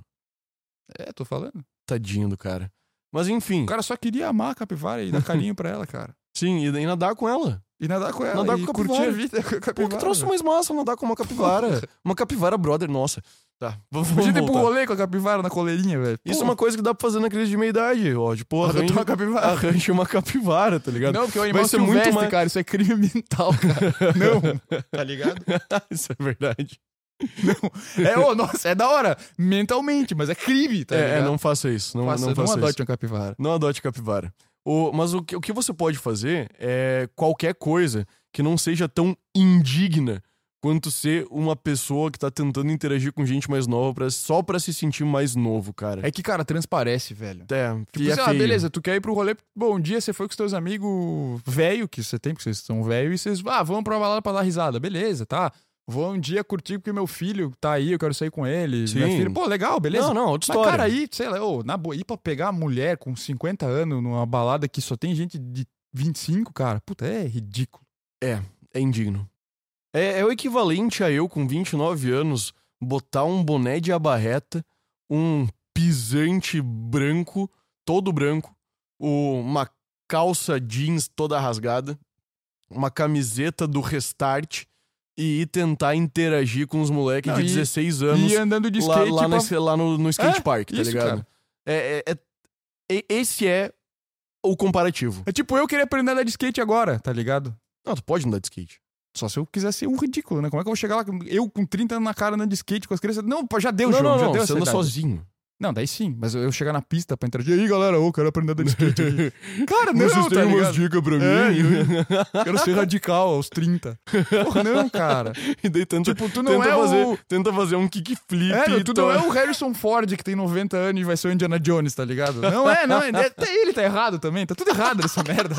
É, tô falando.
tadinho do cara. Mas enfim,
O cara só queria amar a capivara e dar carinho pra ela, cara.
sim, e, e nadar com ela.
E nadar com ela.
Nadar
e
com a
curtir
capivara.
a vida com a
Pô,
capivara.
que troço mais massa nadar com uma capivara. uma capivara brother, nossa. Tá, vamos
Podia ter pro
voltar.
rolê com a capivara na coleirinha, velho.
Isso é uma coisa que dá pra fazer na crise de meia-idade, ó. Tipo, arranja,
uma capivara.
arranja uma capivara, tá ligado?
Não, porque o animal
Vai ser
muito
mais-
cara. Isso é crime ambiental, cara. Não. Tá ligado?
Isso é verdade.
É, ô, nossa, é da hora. Mentalmente, mas é crime, tá
é,
ligado?
é, não faça isso. Não,
Faça-
não
não
faça isso.
adote uma capivara.
Não adote capivara. O, mas o que, o que você pode fazer é qualquer coisa que não seja tão indigna quanto ser uma pessoa que tá tentando interagir com gente mais nova pra, só pra se sentir mais novo, cara.
É que, cara, transparece, velho.
É,
Tipo,
e é
assim, ah, beleza, tu quer ir pro rolê. Bom, um dia você foi com os teus amigos velho, que você tem, porque vocês são velho, e vocês, ah, vamos pra balada pra dar risada. Beleza, tá. Vou um dia curtir porque meu filho tá aí, eu quero sair com ele.
Sim.
Minha filha, pô, legal, beleza.
Não, não, outra
Mas,
história.
cara, aí, sei lá, ô, na boa, ir pra pegar mulher com 50 anos numa balada que só tem gente de 25, cara, puta, é ridículo.
É indigno. É, é o equivalente a eu, com 29 anos, botar um boné de abarreta, um pisante branco, todo branco, uma calça jeans toda rasgada, uma camiseta do Restart e ir tentar interagir com os moleques de
e-
16 anos
e andando de
lá,
skate,
lá,
pra-
nesse- lá no, no skate
É,
park, tá
isso,
ligado? É, é- é- e- esse é o comparativo.
É tipo eu querer aprender a andar de skate agora, tá ligado?
Não, tu pode andar de skate.
Só se eu quiser ser um ridículo, né? Como é que eu vou chegar lá, eu com 30 anos na cara andando de skate com as crianças? Não, já deu,
não, não,
já
não,
deu
você anda
idade.
sozinho.
Não, daí sim, mas eu chegar na pista pra interagir. E aí, galera, eu quero aprender a andar de skate aqui. Cara, não,
Vocês têm
tá
umas dicas pra mim?
É, Quero ser radical aos 30. Porra, não, cara.
e daí tenta,
Tipo, tu não
tenta,
é
fazer,
o...
tenta fazer um kickflip.
É,
e
tu não é o Harrison Ford que tem 90 anos e vai ser o Indiana Jones, tá ligado? Não é, não. é- Até ele tá errado também. Tá tudo errado nessa merda.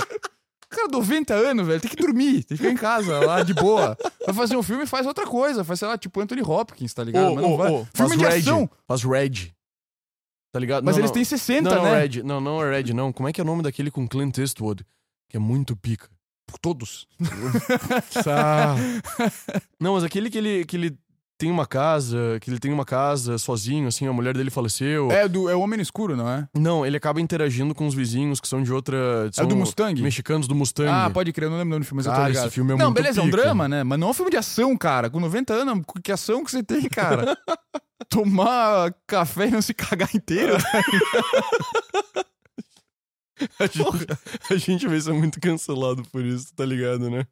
Cara, 90 anos, velho, tem que dormir, tem que ficar em casa, lá de boa. Vai fazer um filme, faz outra coisa. Faz, sei lá, tipo Anthony Hopkins, tá ligado?
Ô,
Mas não
ô,
vai.
ô,
filme
faz
de
Red.
ação.
Faz Red. Tá ligado?
Mas
Não,
eles
não.
têm 60,
não, não,
né?
Red. Não, não é Red, não. Como é que é o nome daquele com Clint Eastwood? Que é muito pica.
Todos.
Tá. não, mas aquele que ele, que ele tem uma casa, que ele tem uma casa sozinho, assim, a mulher dele faleceu.
É, do, é o Homem no Escuro, não é?
Não, ele acaba interagindo com os vizinhos que são de outra.
É
São
o do Mustang?
Mexicanos do Mustang.
Ah, pode crer, eu não lembro o nome do filme, mas eu tô
Cara,
ligado.
esse filme é
não,
muito
beleza, é um drama, né? Mas não é um filme de ação, cara. Com 90 anos, que ação que você tem, cara? Tomar café e não se cagar inteiro.
A gente, a gente vai ser muito cancelado por isso, tá ligado, né?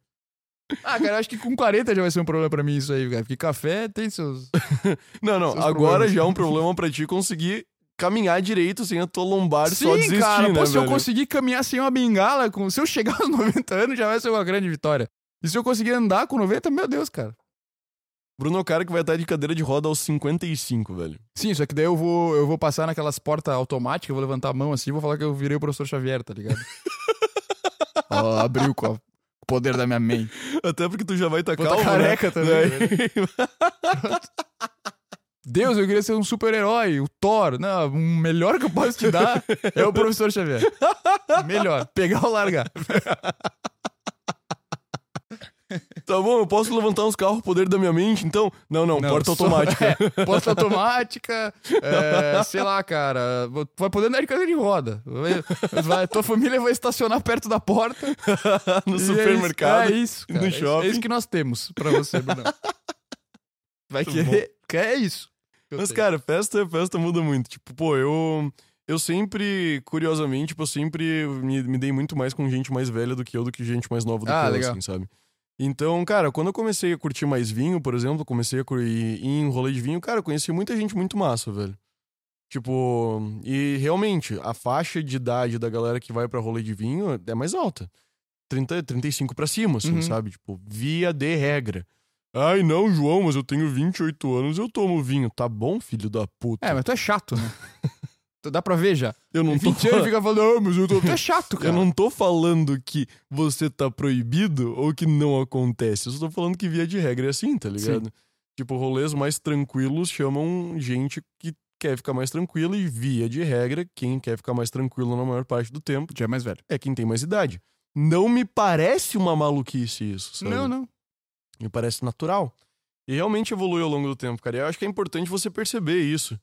Ah, cara, acho que com 40 já vai ser um problema pra mim isso aí, cara. Porque café tem seus.
Não, não,
Seus
agora
problemas.
já é um problema pra ti conseguir caminhar direito sem a tua lombar
Sim,
só desistir,
cara,
né,
pô, se eu conseguir caminhar sem uma bengala, com... se eu chegar aos 90 anos, já vai ser uma grande vitória. E se eu conseguir andar com 90, meu Deus, cara.
Bruno é o cara que vai estar de cadeira de roda aos 55, velho.
Sim, só que daí eu vou, eu vou passar naquelas portas automáticas, vou levantar a mão assim e vou falar que eu virei o professor Xavier, tá ligado? Ó, abriu com a- o poder da minha mente.
Até porque tu já vai estar
tá
calmo,
careca
né?
também, Deus, eu queria ser um super-herói, o Thor. Não, o melhor que eu posso te dar é o professor Xavier. Melhor, pegar ou largar.
Tá bom, eu posso levantar uns carros, poder da minha mente, então? Não, não, porta
só-
automática.
é, porta automática, é, sei lá, cara. Vai poder andar de cadeira de roda. Vai- vai- tua família vai estacionar perto da porta.
no
e
supermercado.
É isso,
no
cara. É isso-
shopping.
É isso que nós temos pra você, Bruno. Vai
Muito
querer. É isso. que eu
Mas,
tenho.
cara, festa, festa muda muito. Tipo, pô, eu. Eu sempre, curiosamente, tipo, eu sempre me, me dei muito mais com gente mais velha do que eu, do que gente mais nova do
Ah,
que eu,
legal.
assim, sabe? Então, cara, quando eu comecei a curtir mais vinho, por exemplo, comecei a ir em rolê de vinho, cara, eu conheci muita gente muito massa, velho. Tipo, e realmente, a faixa de idade da galera que vai pra rolê de vinho é mais alta. 30, 35 pra cima, assim,
Uhum.
sabe? Tipo, via de regra. Ai, não, João, mas eu tenho 28 anos, eu tomo vinho. Tá bom, filho da puta?
É, mas tu é chato, né? Dá pra ver já.
eu não tô
20 anos fica falando, ah, mas eu tô... Tu é chato, cara.
Eu não tô falando que você tá proibido ou que não acontece. Eu só tô falando que via de regra é assim, tá ligado? Tipo, rolês mais tranquilos chamam gente que quer ficar mais tranquilo e via de regra, quem quer ficar mais tranquilo na maior parte do tempo
Já é mais velho.
é quem tem mais idade. Não me parece uma maluquice isso, sabe?
Não, não.
Me parece natural. E realmente evolui ao longo do tempo, cara. E eu acho que é importante você perceber isso.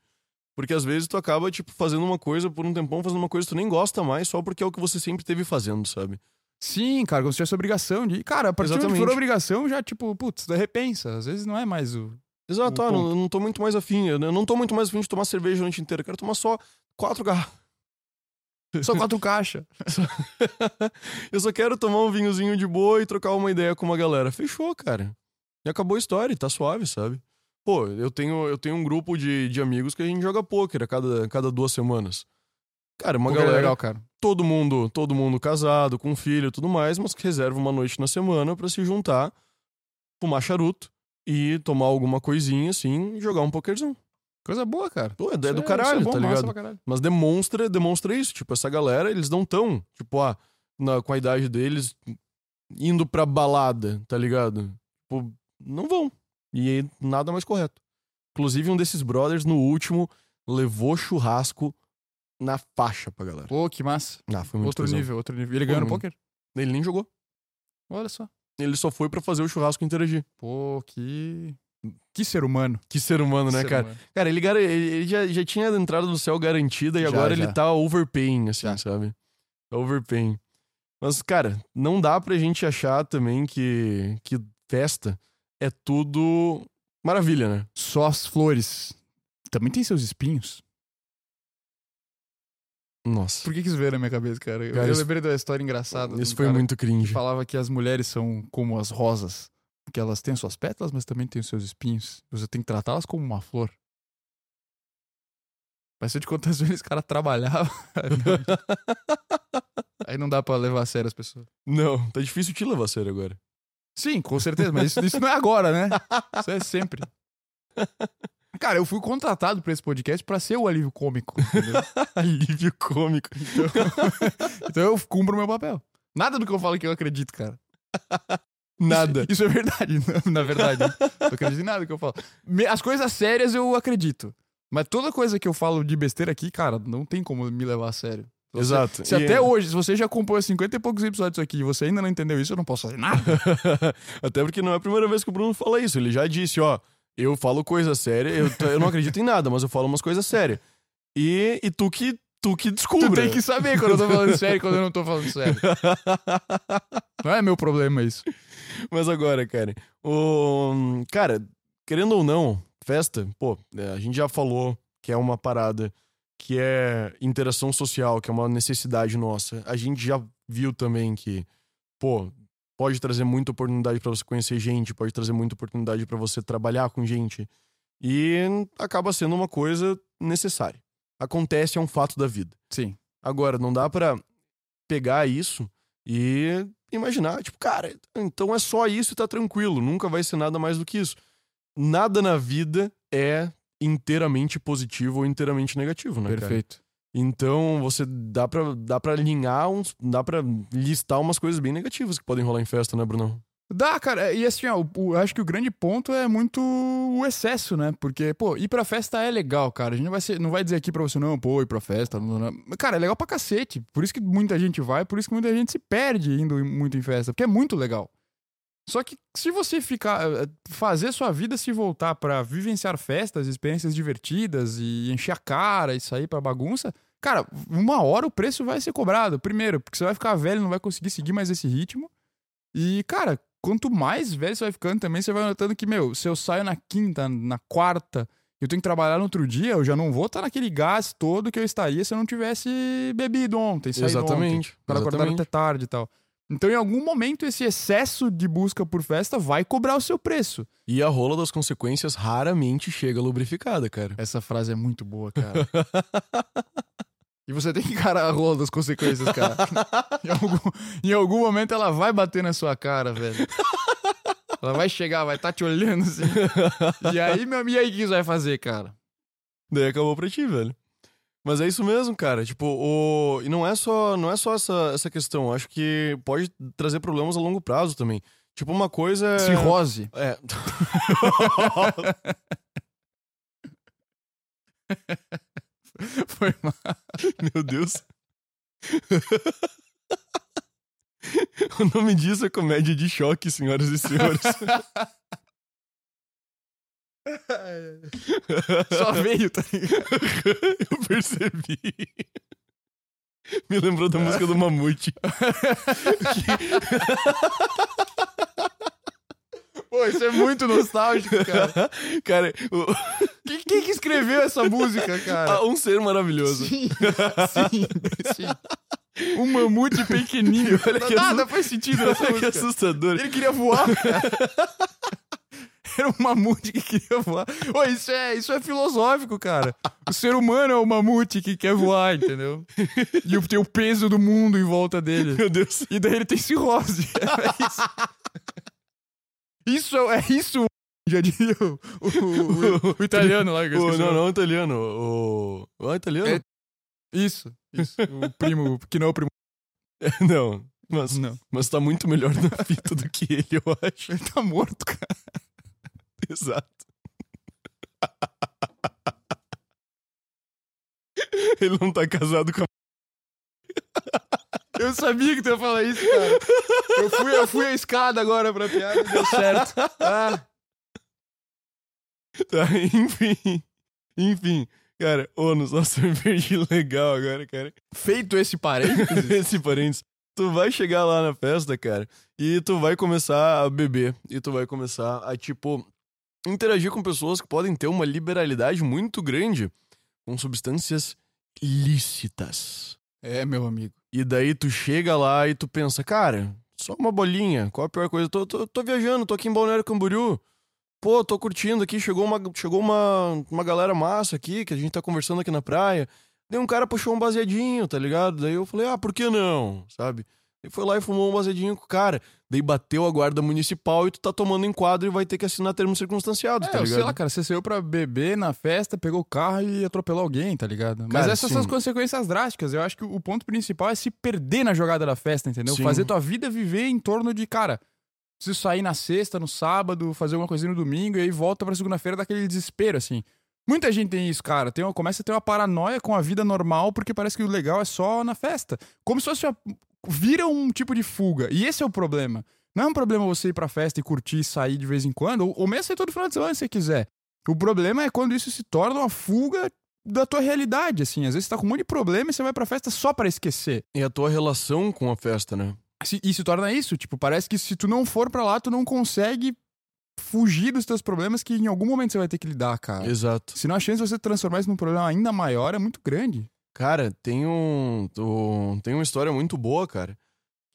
Porque às vezes tu acaba, tipo, fazendo uma coisa por um tempão, fazendo uma coisa que tu nem gosta mais, só porque é o que você sempre teve fazendo, sabe?
Sim, cara, como se tivesse obrigação de. Cara, a partir de onde for
Exatamente.
obrigação, já, tipo, putz, repensa. Às vezes não é mais o.
Exato,
O
ah, não, não tô muito mais afim. Eu não tô muito mais afim de tomar cerveja a noite inteira. Eu quero tomar só quatro garrafas.
Só quatro caixas.
eu só quero tomar um vinhozinho de boa e trocar uma ideia com uma galera. Fechou, cara. E acabou a história, tá suave, sabe? Pô, eu tenho, eu tenho um grupo de, de amigos que a gente joga pôquer a cada, cada duas semanas. Cara, uma
que
galera,
legal, cara.
todo mundo, todo mundo casado, com filho e tudo mais, mas que reserva uma noite na semana pra se juntar, fumar charuto e tomar alguma coisinha assim e jogar um pokerzão.
Coisa boa, cara.
Pô, é, é do
isso
caralho,
bom,
tá ligado?
caralho.
Mas demonstra, demonstra isso. Tipo, essa galera, eles não tão, tipo, ah, na, com a idade deles, indo pra balada, tá ligado? Tipo, não vão. E aí, nada mais correto. Inclusive, um desses brothers, no último, levou churrasco na faixa pra galera.
Pô, que massa.
Ah, foi muito
Outro
tesão.
nível, outro nível. Ele ganhou no poker?
Ele nem jogou.
Olha só.
Ele só foi pra fazer o churrasco interagir.
Pô, que. Que ser humano.
Que ser humano, né,
Ser
cara?
humano.
Cara, ele, ele já, já tinha a entrada do céu garantida e
Já,
agora
já.
ele tá overpaying, assim, sabe? Tá overpaying. Mas, cara, não dá pra gente achar também que, que festa é tudo maravilha, né?
Só as flores. Também tem seus espinhos.
Nossa.
Por que, que isso veio na minha cabeça, cara? Eu,
Cara,
eu
isso-
lembrei da história engraçada.
Isso
um
foi muito
que
cringe.
falava que as mulheres são como as rosas. Que elas têm suas pétalas, mas também têm os seus espinhos. Você tem que tratá-las como uma flor. Mas se eu te contar vezes esse cara trabalhava. Aí não dá pra levar a sério as pessoas.
Não, tá difícil te levar a sério agora.
Sim, com certeza, mas isso, isso não é agora, né? Isso é sempre. Cara, eu fui contratado pra esse podcast pra ser o alívio cômico.
Alívio cômico.
Então eu cumpro o meu papel. Nada do que eu falo que eu acredito, cara.
Nada.
Isso, isso é verdade, na verdade. Não acredito em nada que eu falo. As coisas sérias eu acredito. Mas toda coisa que eu falo de besteira aqui, cara, não tem como me levar a sério. Você-
Exato.
Se
E-
até hoje, se você já acompanhou 50 e poucos episódios aqui e você ainda não entendeu isso, eu não posso fazer nada.
Até porque não é a primeira vez que o Bruno fala isso. Ele já disse, ó, eu falo coisa séria, eu, eu não acredito em nada, mas eu falo umas coisas sérias. E, e tu que tu que descubra.
Tu tem que saber quando eu tô falando sério e quando eu não tô falando sério. Não é meu problema isso.
Mas agora, cara, o cara, querendo ou não, festa, pô, é, a gente já falou que é uma parada que é interação social, que é uma necessidade nossa. A gente já viu também que, pô, pode trazer muita oportunidade para você conhecer gente, pode trazer muita oportunidade para você trabalhar com gente. E acaba sendo uma coisa necessária. Acontece, é um fato da vida.
Sim.
Agora, não dá para pegar isso e imaginar, tipo, cara, então é só isso e tá tranquilo, nunca vai ser nada mais do que isso. Nada na vida é inteiramente positivo ou inteiramente negativo, né, cara?
Perfeito.
Então, você dá pra, dá pra alinhar uns. dá pra listar umas coisas bem negativas que podem rolar em festa, né, Brunão?
Dá, cara. E assim, ó, o- acho que o grande ponto é muito o excesso, né? Porque, pô, ir pra festa é legal, cara. A gente não vai, ser, não vai dizer aqui pra você, não, pô, ir pra festa. Não, não. Cara, é legal pra cacete. Por isso que muita gente vai, por isso que muita gente se perde indo muito em festa. Porque é muito legal. Só que se você ficar. eh, fazer sua vida se voltar pra vivenciar festas, experiências divertidas e encher a cara e sair pra bagunça. Cara, uma hora o preço vai ser cobrado. Primeiro, porque você vai ficar velho e não vai conseguir seguir mais esse ritmo. E, cara, quanto mais velho você vai ficando também, você vai notando que, meu, se eu saio na quinta, na quarta, eu tenho que trabalhar no outro dia, eu já não vou estar naquele gás todo que eu estaria se eu não tivesse bebido ontem, saído
Exatamente.
ontem, para acordar até tarde e tal. Então, em algum momento, esse excesso de busca por festa vai cobrar o seu preço.
E a rola das consequências raramente chega lubrificada, cara.
Essa frase é muito boa, cara. e você tem que encarar a rola das consequências, cara. em, algum, em algum momento ela vai bater na sua cara, velho. Ela vai chegar, vai estar te olhando assim. E aí, meu amigo, e aí o que você vai fazer, cara?
Daí acabou pra ti, velho. Mas é isso mesmo, cara. Tipo, o... e não é só, não é só essa, essa questão. Acho que pode trazer problemas a longo prazo também. Tipo, uma coisa. é-
Cirrose.
É.
Foi mal.
Meu Deus. o nome disso é comédia de choque, senhoras e senhores.
Só veio, tá ligado?
Eu percebi. Me lembrou da música do Mamute.
Pô, isso é muito nostálgico, cara.
Cara, o-
Quem, quem que escreveu essa música, cara?
ah, um ser maravilhoso.
Sim, sim, sim. Um mamute pequenininho.
Olha que
Nada
assu-
faz sentido nessa
que
música.
assustador.
Ele queria voar, cara. Era um mamute que queria voar. Ô, isso é, isso é filosófico, cara. O ser humano é o mamute que quer voar, entendeu? E tem o peso do mundo em volta dele.
Meu Deus.
E daí ele tem cirrose. É isso. Isso é isso. Já diria o, o- o- o italiano lá. que eu
O-
esqueci o
não, não, italiano. O. O italiano?
É- Isso, isso. O primo, que não é o primo.
Não. Mas,
Não.
mas tá muito melhor na fita do que ele, eu acho.
Ele tá morto, cara.
Exato. Ele não tá casado com a.
Eu sabia que tu ia falar isso, cara. Eu fui, eu fui a escada agora pra piada e deu certo. Ah,
Tá, enfim. Enfim. Cara, ônus, nossa, eu me perdi legal agora, cara.
feito esse parênteses.
Esse parênteses. Tu vai chegar lá na festa, cara, e tu vai começar a beber. E tu vai começar a, tipo, interagir com pessoas que podem ter uma liberalidade muito grande com substâncias ilícitas.
É, meu amigo.
E daí tu chega lá e tu pensa, cara, só uma bolinha, qual a pior coisa? Tô, tô, tô viajando, tô aqui em Balneário Camboriú. Pô, tô curtindo aqui, chegou uma, chegou uma, uma galera massa aqui, que a gente tá conversando aqui na praia. Daí um cara puxou um baseadinho, tá ligado? Daí eu falei, ah, por que não? Sabe? Ele foi lá e fumou um baseadinho com o cara. Daí bateu a guarda municipal e tu tá tomando enquadro e vai ter que assinar termo circunstanciado,
É,
tá ligado?
sei lá, cara, você saiu pra beber na festa, pegou o carro e atropelou alguém, tá ligado? Mas
Cara,
essas são as
sim.
consequências drásticas. Eu acho que o ponto principal é se perder na jogada da festa, entendeu?
Sim.
Fazer tua vida viver em torno de, cara, preciso sair na sexta, no sábado, fazer alguma coisinha no domingo e aí volta pra segunda-feira daquele desespero, assim. Muita gente tem isso, cara. Tem uma, começa a ter uma paranoia com a vida normal porque parece que o legal é só na festa. Como se fosse uma, vira um tipo de fuga. E esse é o problema. Não é um problema você ir pra festa e curtir, sair de vez em quando, ou, ou mesmo sair todo final de semana se você quiser. O problema é quando isso se torna uma fuga da tua realidade, assim. Às vezes você tá com um monte de problema e você vai pra festa só pra esquecer.
E a tua relação com a festa, né?
Se- E se torna isso, tipo, parece que se tu não for pra lá, tu não consegue fugir dos teus problemas que em algum momento você vai ter que lidar, cara.
Exato.
Senão a chance de você transformar isso num problema ainda maior é muito grande.
Cara, tem um, um- tem uma história muito boa, cara.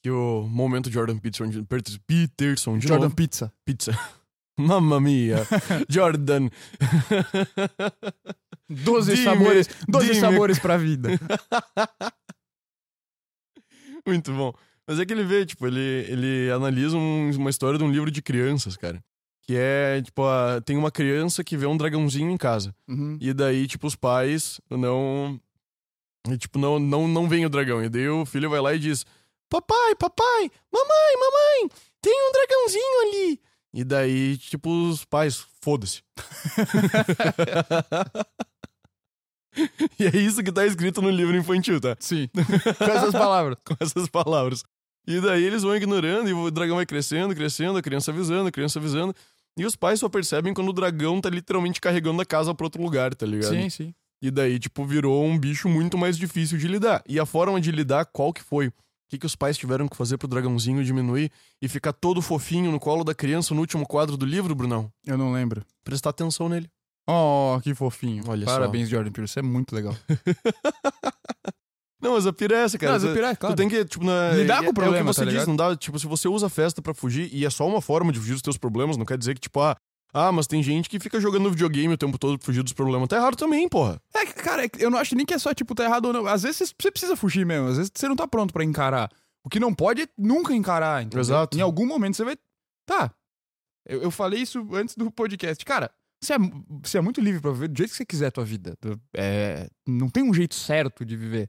Que o momento Jordan Peterson, de- Peterson de
Jordan
novo.
Pizza.
Pizza. Mamma mia. Jordan.
Doze
Dime,
sabores, 12
dime.
sabores pra vida.
Muito bom. Mas é que ele vê, tipo, ele, ele analisa um- uma história de um livro de crianças, cara. Que é, tipo, a- tem uma criança que vê um dragãozinho em casa.
Uhum.
E daí, tipo, os pais não. E, tipo, não, não, não vem o dragão. E daí o filho vai lá e diz: Papai, papai, mamãe, mamãe, tem um dragãozinho ali. E daí, tipo, os pais, foda-se. e é isso que tá escrito no livro infantil, tá?
Sim. Com essas palavras.
com essas palavras. E daí eles vão ignorando e o dragão vai crescendo, crescendo, a criança avisando, a criança avisando. E os pais só percebem quando o dragão tá literalmente carregando a casa pra outro lugar, tá ligado?
Sim, sim.
E daí, tipo, virou um bicho muito mais difícil de lidar. E a forma de lidar, qual que foi? O que, que os pais tiveram que fazer pro dragãozinho diminuir e ficar todo fofinho no colo da criança no último quadro do livro, Brunão?
Eu não lembro.
Prestar atenção nele.
Oh, que fofinho.
Olha só.
Parabéns, Jordan Peele. Isso é muito legal.
Não, mas a pira é essa, cara.
Não, mas a pira é, claro.
Tu tem que, tipo, na,
Lidar
é-
com o problema,
É o que você
tá
diz,
ligado?
não dá, tipo, se você usa a festa pra fugir e é só uma forma de fugir dos teus problemas, não quer dizer que, tipo, ah, ah, mas tem gente que fica jogando videogame o tempo todo pra fugir dos problemas. Tá errado também, porra.
É, cara, é eu não acho nem que é só, tipo, tá errado ou não. Às vezes você precisa fugir mesmo. Às vezes você não tá pronto pra encarar. O que não pode é nunca encarar, entendeu?
Exato.
Em algum momento você vai... Tá. Eu, eu falei isso antes do podcast. Cara, você é, você é muito livre pra viver do jeito que você quiser a tua vida. É, não tem um jeito certo de viver.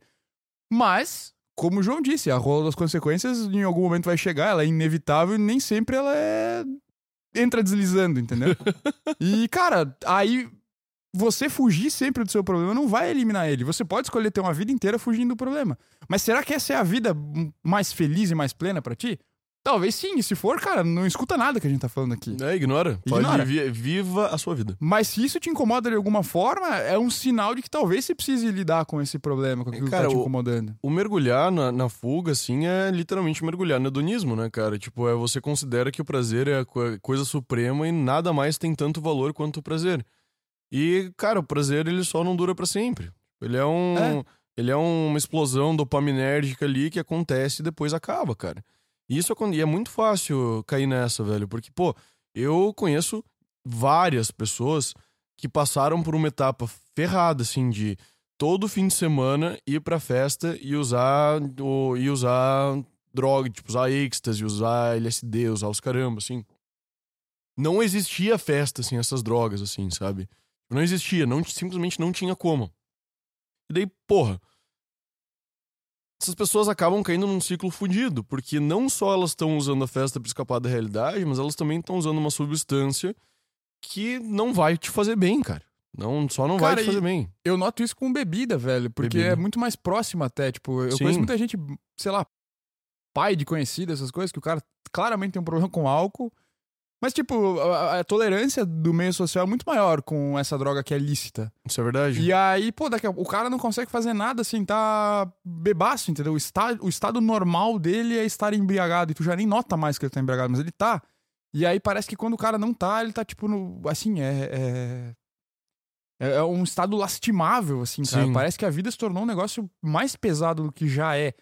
Mas, como o João disse, a rola das consequências em algum momento vai chegar, ela é inevitável e nem sempre ela é... Entra deslizando, entendeu? e, cara, aí você fugir sempre do seu problema não vai eliminar ele. Você pode escolher ter uma vida inteira fugindo do problema. Mas será que essa é a vida mais feliz e mais plena pra ti? Talvez sim, se for, cara, não escuta nada que a gente tá falando aqui.
É, ignora. Pode
Ignora.
vi- viva a sua vida.
Mas se isso te incomoda de alguma forma, é um sinal de que talvez você precise lidar com esse problema, com aquilo
Cara,
que tá te
o-
incomodando.
O mergulhar na, na fuga, assim, é literalmente mergulhar no hedonismo, né, cara? Tipo, é você considera que o prazer é a co- coisa suprema e nada mais tem tanto valor quanto o prazer. E, cara, o prazer, ele só não dura pra sempre. Ele é um...
É.
Ele é uma explosão dopaminérgica ali que acontece e depois acaba, cara. E isso acon- e é muito fácil cair nessa, velho. Porque, pô, eu conheço várias pessoas que passaram por uma etapa ferrada, assim, de todo fim de semana ir pra festa e usar o, e usar droga, tipo, usar êxtase, usar LSD, usar os caramba, assim. Não existia festa sem essas drogas, assim, sabe? Não existia, não, simplesmente não tinha como. E daí, porra, essas pessoas acabam caindo num ciclo fudido, porque não só elas estão usando a festa pra escapar da realidade, mas elas também estão usando uma substância que não vai te fazer bem, cara. Não, só não
Cara,
vai te fazer bem.
Eu noto isso com bebida, velho, porque
Bebida.
é muito mais próximo até. Tipo, eu
Sim.
conheço muita gente, sei lá, pai de conhecido, essas coisas, que o cara claramente tem um problema com álcool. Mas, tipo, a, a tolerância do meio social é muito maior com essa droga que é lícita.
Isso é verdade.
E aí, pô, daqui a, o cara não consegue fazer nada assim, tá bebaço, entendeu? O, esta, o estado normal dele é estar embriagado. E tu já nem nota mais que ele tá embriagado, mas ele tá. E aí parece que quando o cara não tá, ele tá, tipo, no, assim, é. é... É é um estado lastimável, assim, cara.
Sim.
Parece que a vida se tornou um negócio mais pesado do que já é.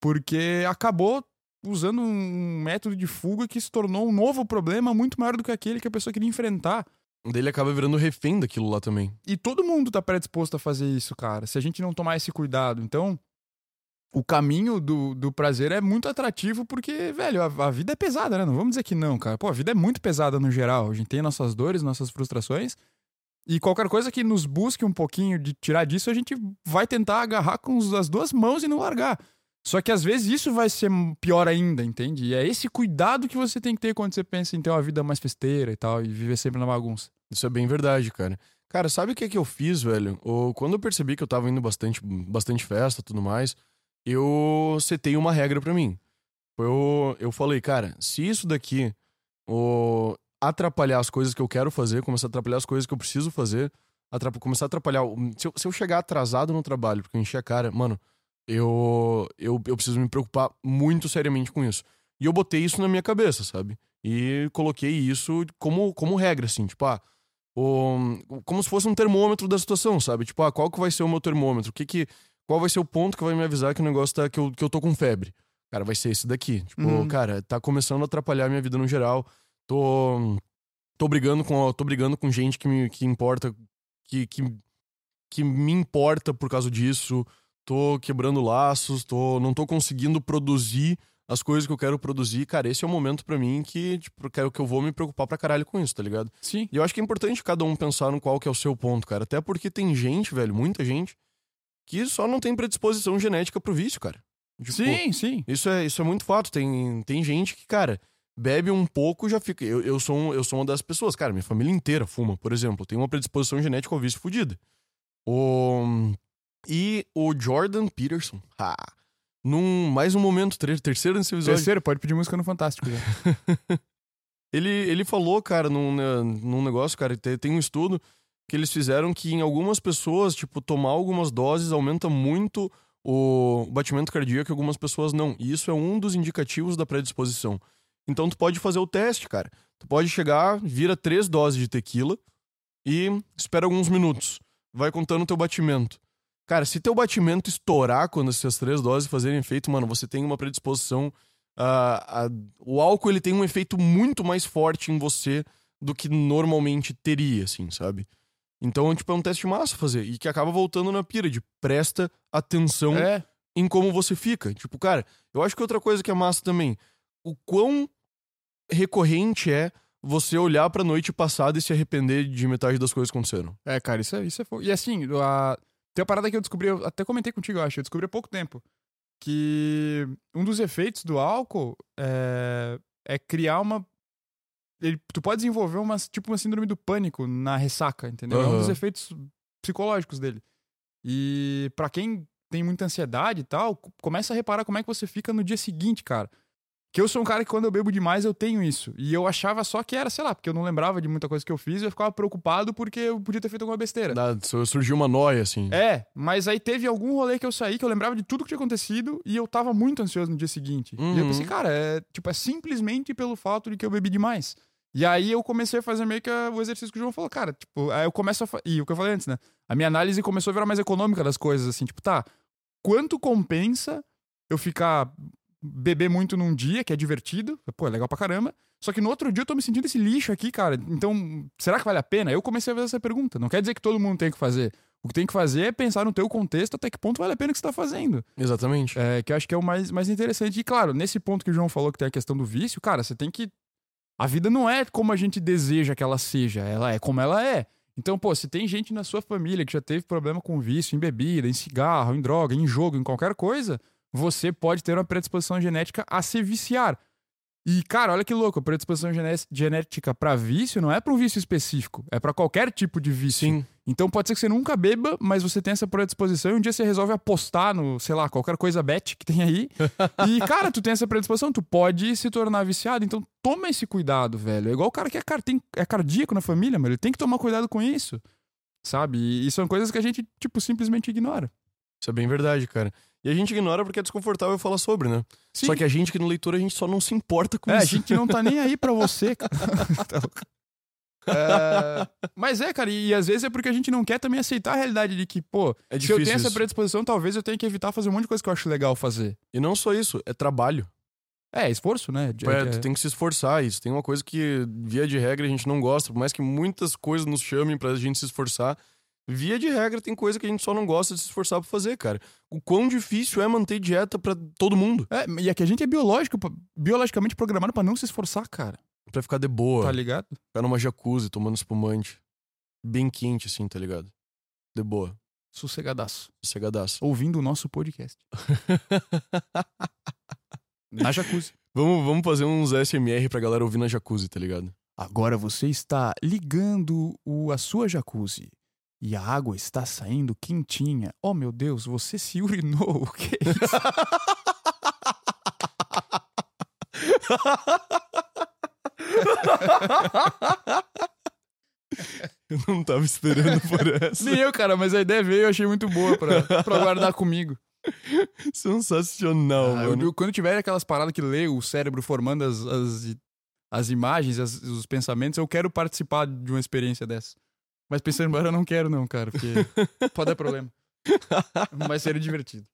Porque acabou usando um método de fuga que se tornou um novo problema muito maior do que aquele que a pessoa queria enfrentar.
Ele acaba virando refém daquilo lá também.
E todo mundo tá predisposto a fazer isso, cara. Se a gente não tomar esse cuidado. Então, o caminho do, do prazer é muito atrativo porque, velho, a, a vida é pesada, né? Não vamos dizer que não, cara. Pô, a vida é muito pesada no geral. A gente tem nossas dores, nossas frustrações. E qualquer coisa que nos busque um pouquinho de tirar disso, a gente vai tentar agarrar com as duas mãos e não largar. Só que às vezes isso vai ser pior ainda, entende? E é esse cuidado que você tem que ter quando você pensa em ter uma vida mais festeira e tal, e viver sempre na bagunça.
Isso é bem verdade, cara. Cara, sabe o que, que eu fiz, velho? O, quando eu percebi que eu tava indo bastante, bastante festa tudo mais, eu setei uma regra pra mim. Eu, eu falei, cara, se isso daqui o, atrapalhar as coisas que eu quero fazer, começar a atrapalhar as coisas que eu preciso fazer, atrap- começar a atrapalhar. Se eu, se eu chegar atrasado no trabalho, porque eu enchi a cara, mano, eu, eu, eu preciso me preocupar muito seriamente com isso. E eu botei isso na minha cabeça, sabe? E coloquei isso como, como regra, assim, tipo, ah, o, como se fosse um termômetro da situação, sabe? Tipo, ah, qual que vai ser o meu termômetro? O que que, qual vai ser o ponto que vai me avisar que o negócio tá, que eu, que eu tô com febre? Cara, vai ser esse daqui. Tipo,
Uhum.
cara, tá começando a atrapalhar a minha vida no geral. Tô, tô brigando com, tô brigando com gente que me que importa, que, que, que me importa por causa disso. Tô quebrando laços, tô, não tô conseguindo produzir as coisas que eu quero produzir. Cara, esse é o momento pra mim que, tipo, eu quero que eu vou me preocupar pra caralho com isso, tá ligado?
Sim.
E eu acho que é importante cada um pensar no qual que é o seu ponto, cara. Até porque tem gente, velho, muita gente, que só não tem predisposição genética pro vício, cara. Tipo,
Sim, sim.
Isso é, isso é muito fato. Tem, tem gente que, cara, bebe um pouco já fica. Eu, eu, sou, um- eu sou uma das pessoas, cara, minha família inteira fuma, por exemplo. Tem uma predisposição genética ao vício fodida. O... E o Jordan Peterson, num mais um momento, ter- terceiro nesse episódio.
Terceiro, pode pedir música no Fantástico. já.
Ele, ele falou, cara, num, né, num negócio, cara, te- tem um estudo que eles fizeram que em algumas pessoas, tipo, tomar algumas doses aumenta muito o batimento cardíaco e algumas pessoas não. E isso é um dos indicativos da predisposição. Então tu pode fazer o teste, cara. Tu pode chegar, vira três doses de tequila e espera alguns minutos. Vai contando o teu batimento. Cara, se teu batimento estourar quando essas três doses fazerem efeito, mano, você tem uma predisposição. a- a- o álcool ele tem um efeito muito mais forte em você do que normalmente teria, assim, sabe? Então, tipo, é um teste massa fazer. E que acaba voltando na pira de presta atenção
É,
em como você fica. Tipo, cara, eu acho que outra coisa que é massa também, o quão recorrente é você olhar pra noite passada e se arrepender de metade das coisas que aconteceram.
é, cara, isso é, isso é fogo. E assim, a... tem uma parada que eu descobri, eu até comentei contigo, eu acho, eu descobri há pouco tempo. Que um dos efeitos do álcool é, é criar uma. Ele, tu pode desenvolver uma, tipo uma síndrome do pânico na ressaca, entendeu? É um dos efeitos psicológicos dele. E pra quem tem muita ansiedade e tal, começa a reparar como é que você fica no dia seguinte, cara. Que eu sou um cara que quando eu bebo demais eu tenho isso. E eu achava só que era, sei lá, porque eu não lembrava de muita coisa que eu fiz e eu ficava preocupado porque eu podia ter feito alguma besteira.
Dá- surgiu uma noia, assim.
É, mas aí teve algum rolê que eu saí que eu lembrava de tudo que tinha acontecido e eu tava muito ansioso no dia seguinte. E eu
Uhum.
pensei, cara, é, tipo, é simplesmente pelo fato de que eu bebi demais. E aí eu comecei a fazer meio que o exercício que o João falou, cara, tipo, aí eu começo a. E o que eu falei antes, né? A minha análise começou a virar mais econômica das coisas, assim, tipo, tá, quanto compensa eu ficar. Beber muito num dia, que é divertido, pô, é legal pra caramba. Só que no outro dia eu tô me sentindo esse lixo aqui, cara. Então, será que vale a pena? Eu comecei a fazer essa pergunta. Não quer dizer que todo mundo tem que fazer. O que tem que fazer é pensar no teu contexto até que ponto vale a pena que você tá fazendo.
Exatamente.
É, que eu acho que é o mais, mais interessante. E claro, nesse ponto que o João falou que tem a questão do vício, cara, você tem que. A vida não é como a gente deseja que ela seja, ela é como ela é. Então, pô, se tem gente na sua família que já teve problema com vício em bebida, em cigarro, em droga, em jogo, em qualquer coisa, você pode ter uma predisposição genética a se viciar. E, cara, olha que louco, a predisposição gené- genética pra vício não é pra um vício específico, é pra qualquer tipo de vício.
Sim.
Então pode ser que você nunca beba, mas você tem essa predisposição e um dia você resolve apostar no, sei lá, qualquer coisa bet que tem aí. e, cara, tu tem essa predisposição, tu pode se tornar viciado. Então toma esse cuidado, velho. É igual o cara que é, car tem- é cardíaco na família, mano. Ele tem que tomar cuidado com isso. Sabe? E, e são coisas que a gente, tipo, simplesmente ignora.
Isso é bem verdade, cara. E a gente ignora porque é desconfortável falar sobre, né?
Sim.
Só que a gente que no leitor, a gente só não se importa com
É, a
isso.
gente não tá nem aí pra você, cara. Tá. É, mas é, cara, e, às vezes é porque a gente não quer também aceitar a realidade de que, pô,
É
se eu tenho essa
isso.
predisposição, talvez eu tenha que evitar fazer um monte de coisa que eu acho legal fazer.
E não só isso, é trabalho.
É, esforço, né? De-
É,
é-
tu tem que se esforçar. Isso tem uma coisa que, via de regra, a gente não gosta. Por mais que muitas coisas nos chamem pra gente se esforçar, via de regra tem coisa que a gente só não gosta de se esforçar pra fazer, cara. O quão difícil é manter dieta pra todo mundo.
É, e é que a gente é biológico, biologicamente programado pra não se esforçar, cara.
Pra ficar de boa.
Tá ligado?
Ficar numa jacuzzi, tomando espumante. Bem quente, assim, tá ligado? De boa.
Sossegadaço.
Sossegadaço.
Ouvindo o nosso podcast. Na jacuzzi.
vamos, vamos fazer uns SMR pra galera ouvir na jacuzzi, tá ligado?
Agora você está ligando o, a sua jacuzzi. E a água está saindo quentinha. Oh, meu Deus, você se urinou. O que é isso?
Eu não tava esperando por essa.
Nem eu, cara, mas a ideia veio eu achei muito boa pra, pra guardar comigo.
Sensacional,
Ah,
mano.
eu- quando tiver aquelas paradas que lê o cérebro formando as, as, as imagens, as- os pensamentos, eu quero participar de uma experiência dessa. Mas pensando embora, eu não quero, não, cara, porque pode dar problema. Mas seria divertido.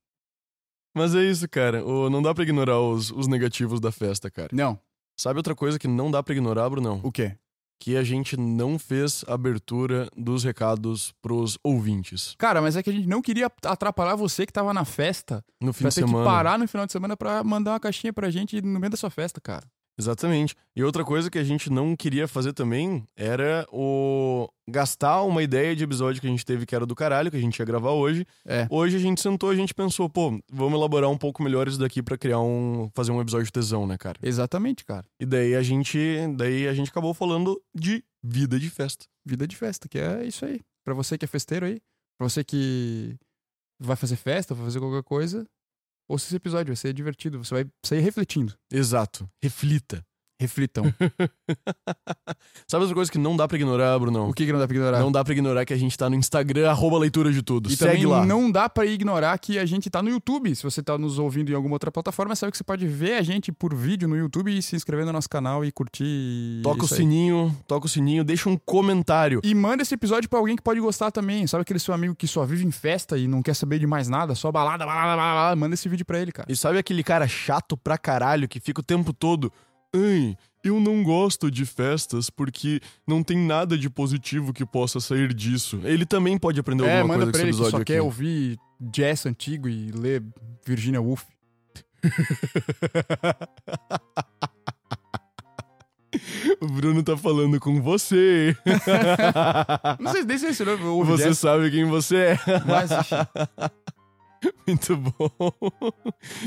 Mas é isso, cara. O- não dá pra ignorar os, os negativos da festa, cara.
Não,
Sabe outra coisa que não dá pra ignorar, Brunão?
o quê?
Que a gente não fez abertura dos recados pros ouvintes.
Cara, mas é que a gente não queria atrapalhar você que tava na festa
No fim de
ter
semana.
que parar no final de semana pra mandar uma caixinha pra gente no meio da sua festa, cara.
Exatamente. E outra coisa que a gente não queria fazer também era o gastar uma ideia de episódio que a gente teve que era do caralho, que a gente ia gravar hoje.
É.
Hoje a gente sentou, a gente pensou, pô, vamos elaborar um pouco melhor isso daqui pra criar um fazer um episódio de tesão, né, cara?
Exatamente, cara.
E daí a gente, daí a gente acabou falando de vida de festa.
Vida de festa, que é isso aí. Pra você que é festeiro aí, pra você que vai fazer festa, vai fazer qualquer coisa, ouça esse episódio, vai ser divertido. Você vai sair refletindo.
Exato. Reflita.
Reflitam.
Sabe outra coisa que não dá pra ignorar, Brunão?
o que, que não dá pra ignorar?
Não dá pra ignorar que a gente tá no Instagram, arroba leitura de tudo.
E
Segue lá.
não dá pra ignorar que a gente tá no YouTube. Se você tá nos ouvindo em alguma outra plataforma, sabe que você pode ver a gente por vídeo no YouTube e se inscrever no nosso canal e curtir.
Toca o
isso aí.
sininho, toca o sininho, deixa um comentário.
E manda esse episódio pra alguém que pode gostar também. Sabe aquele seu amigo que só vive em festa e não quer saber de mais nada, só balada, balada, balada, balada. Manda esse vídeo pra ele, cara.
E sabe aquele cara chato pra caralho que fica o tempo todo. Ai, eu não gosto de festas porque não tem nada de positivo que possa sair disso. Ele também pode aprender
É,
alguma
manda
coisa com
pra
esse
ele que
episódio
só
aqui.
quer ouvir jazz antigo e ler Virginia Woolf.
o Bruno tá falando com você.
Não sei nem se nome ouve
você
jazz,
sabe quem você é.
mas.
Muito bom.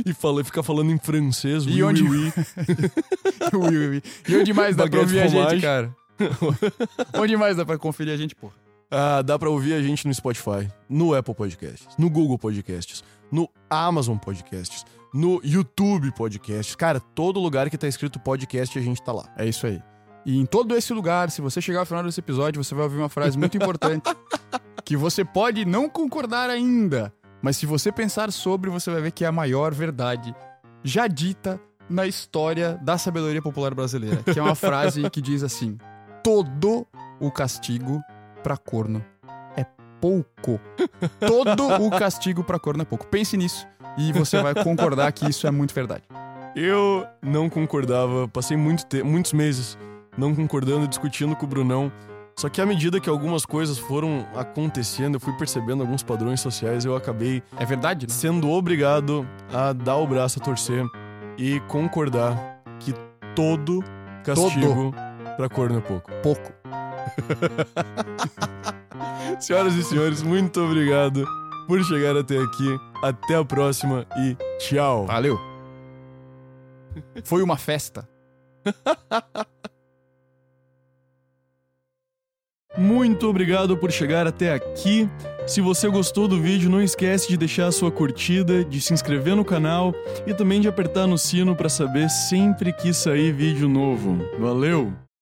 E fala, fica falando em francês.
E
oui,
onde-
oui, oui.
Ui, ui, ui. E onde mais dá pra
Baguete
ouvir a gente,
fromage.
cara? onde mais dá pra conferir a gente, pô?
Ah, dá pra ouvir a gente no Spotify, no Apple Podcasts, no Google Podcasts, no Amazon Podcasts, no YouTube Podcasts. Cara, todo lugar que tá escrito podcast a gente tá lá.
É isso aí. E em todo esse lugar, se você chegar ao final desse episódio, você vai ouvir uma frase muito importante que você pode não concordar ainda, mas se você pensar sobre, você vai ver que é a maior verdade já dita na história da sabedoria popular brasileira, que é uma frase que diz assim: todo o castigo pra corno é pouco. Todo o castigo pra corno é pouco. Pense nisso e você vai concordar que isso é muito verdade.
Eu não concordava, passei muito muitos meses não concordando, discutindo com o Brunão. Só que à medida que algumas coisas foram acontecendo, eu fui percebendo alguns padrões sociais, eu acabei
É verdade, né?
sendo obrigado a dar o braço a torcer e concordar que todo castigo pra corno é pouco.
Pouco.
Senhoras e senhores, muito obrigado por chegar até aqui. Até a próxima e tchau.
Valeu. Foi uma festa.
Muito obrigado por chegar até aqui. Se você gostou do vídeo, não esquece de deixar a sua curtida, de se inscrever no canal e também de apertar no sino para saber sempre que sair vídeo novo. Valeu!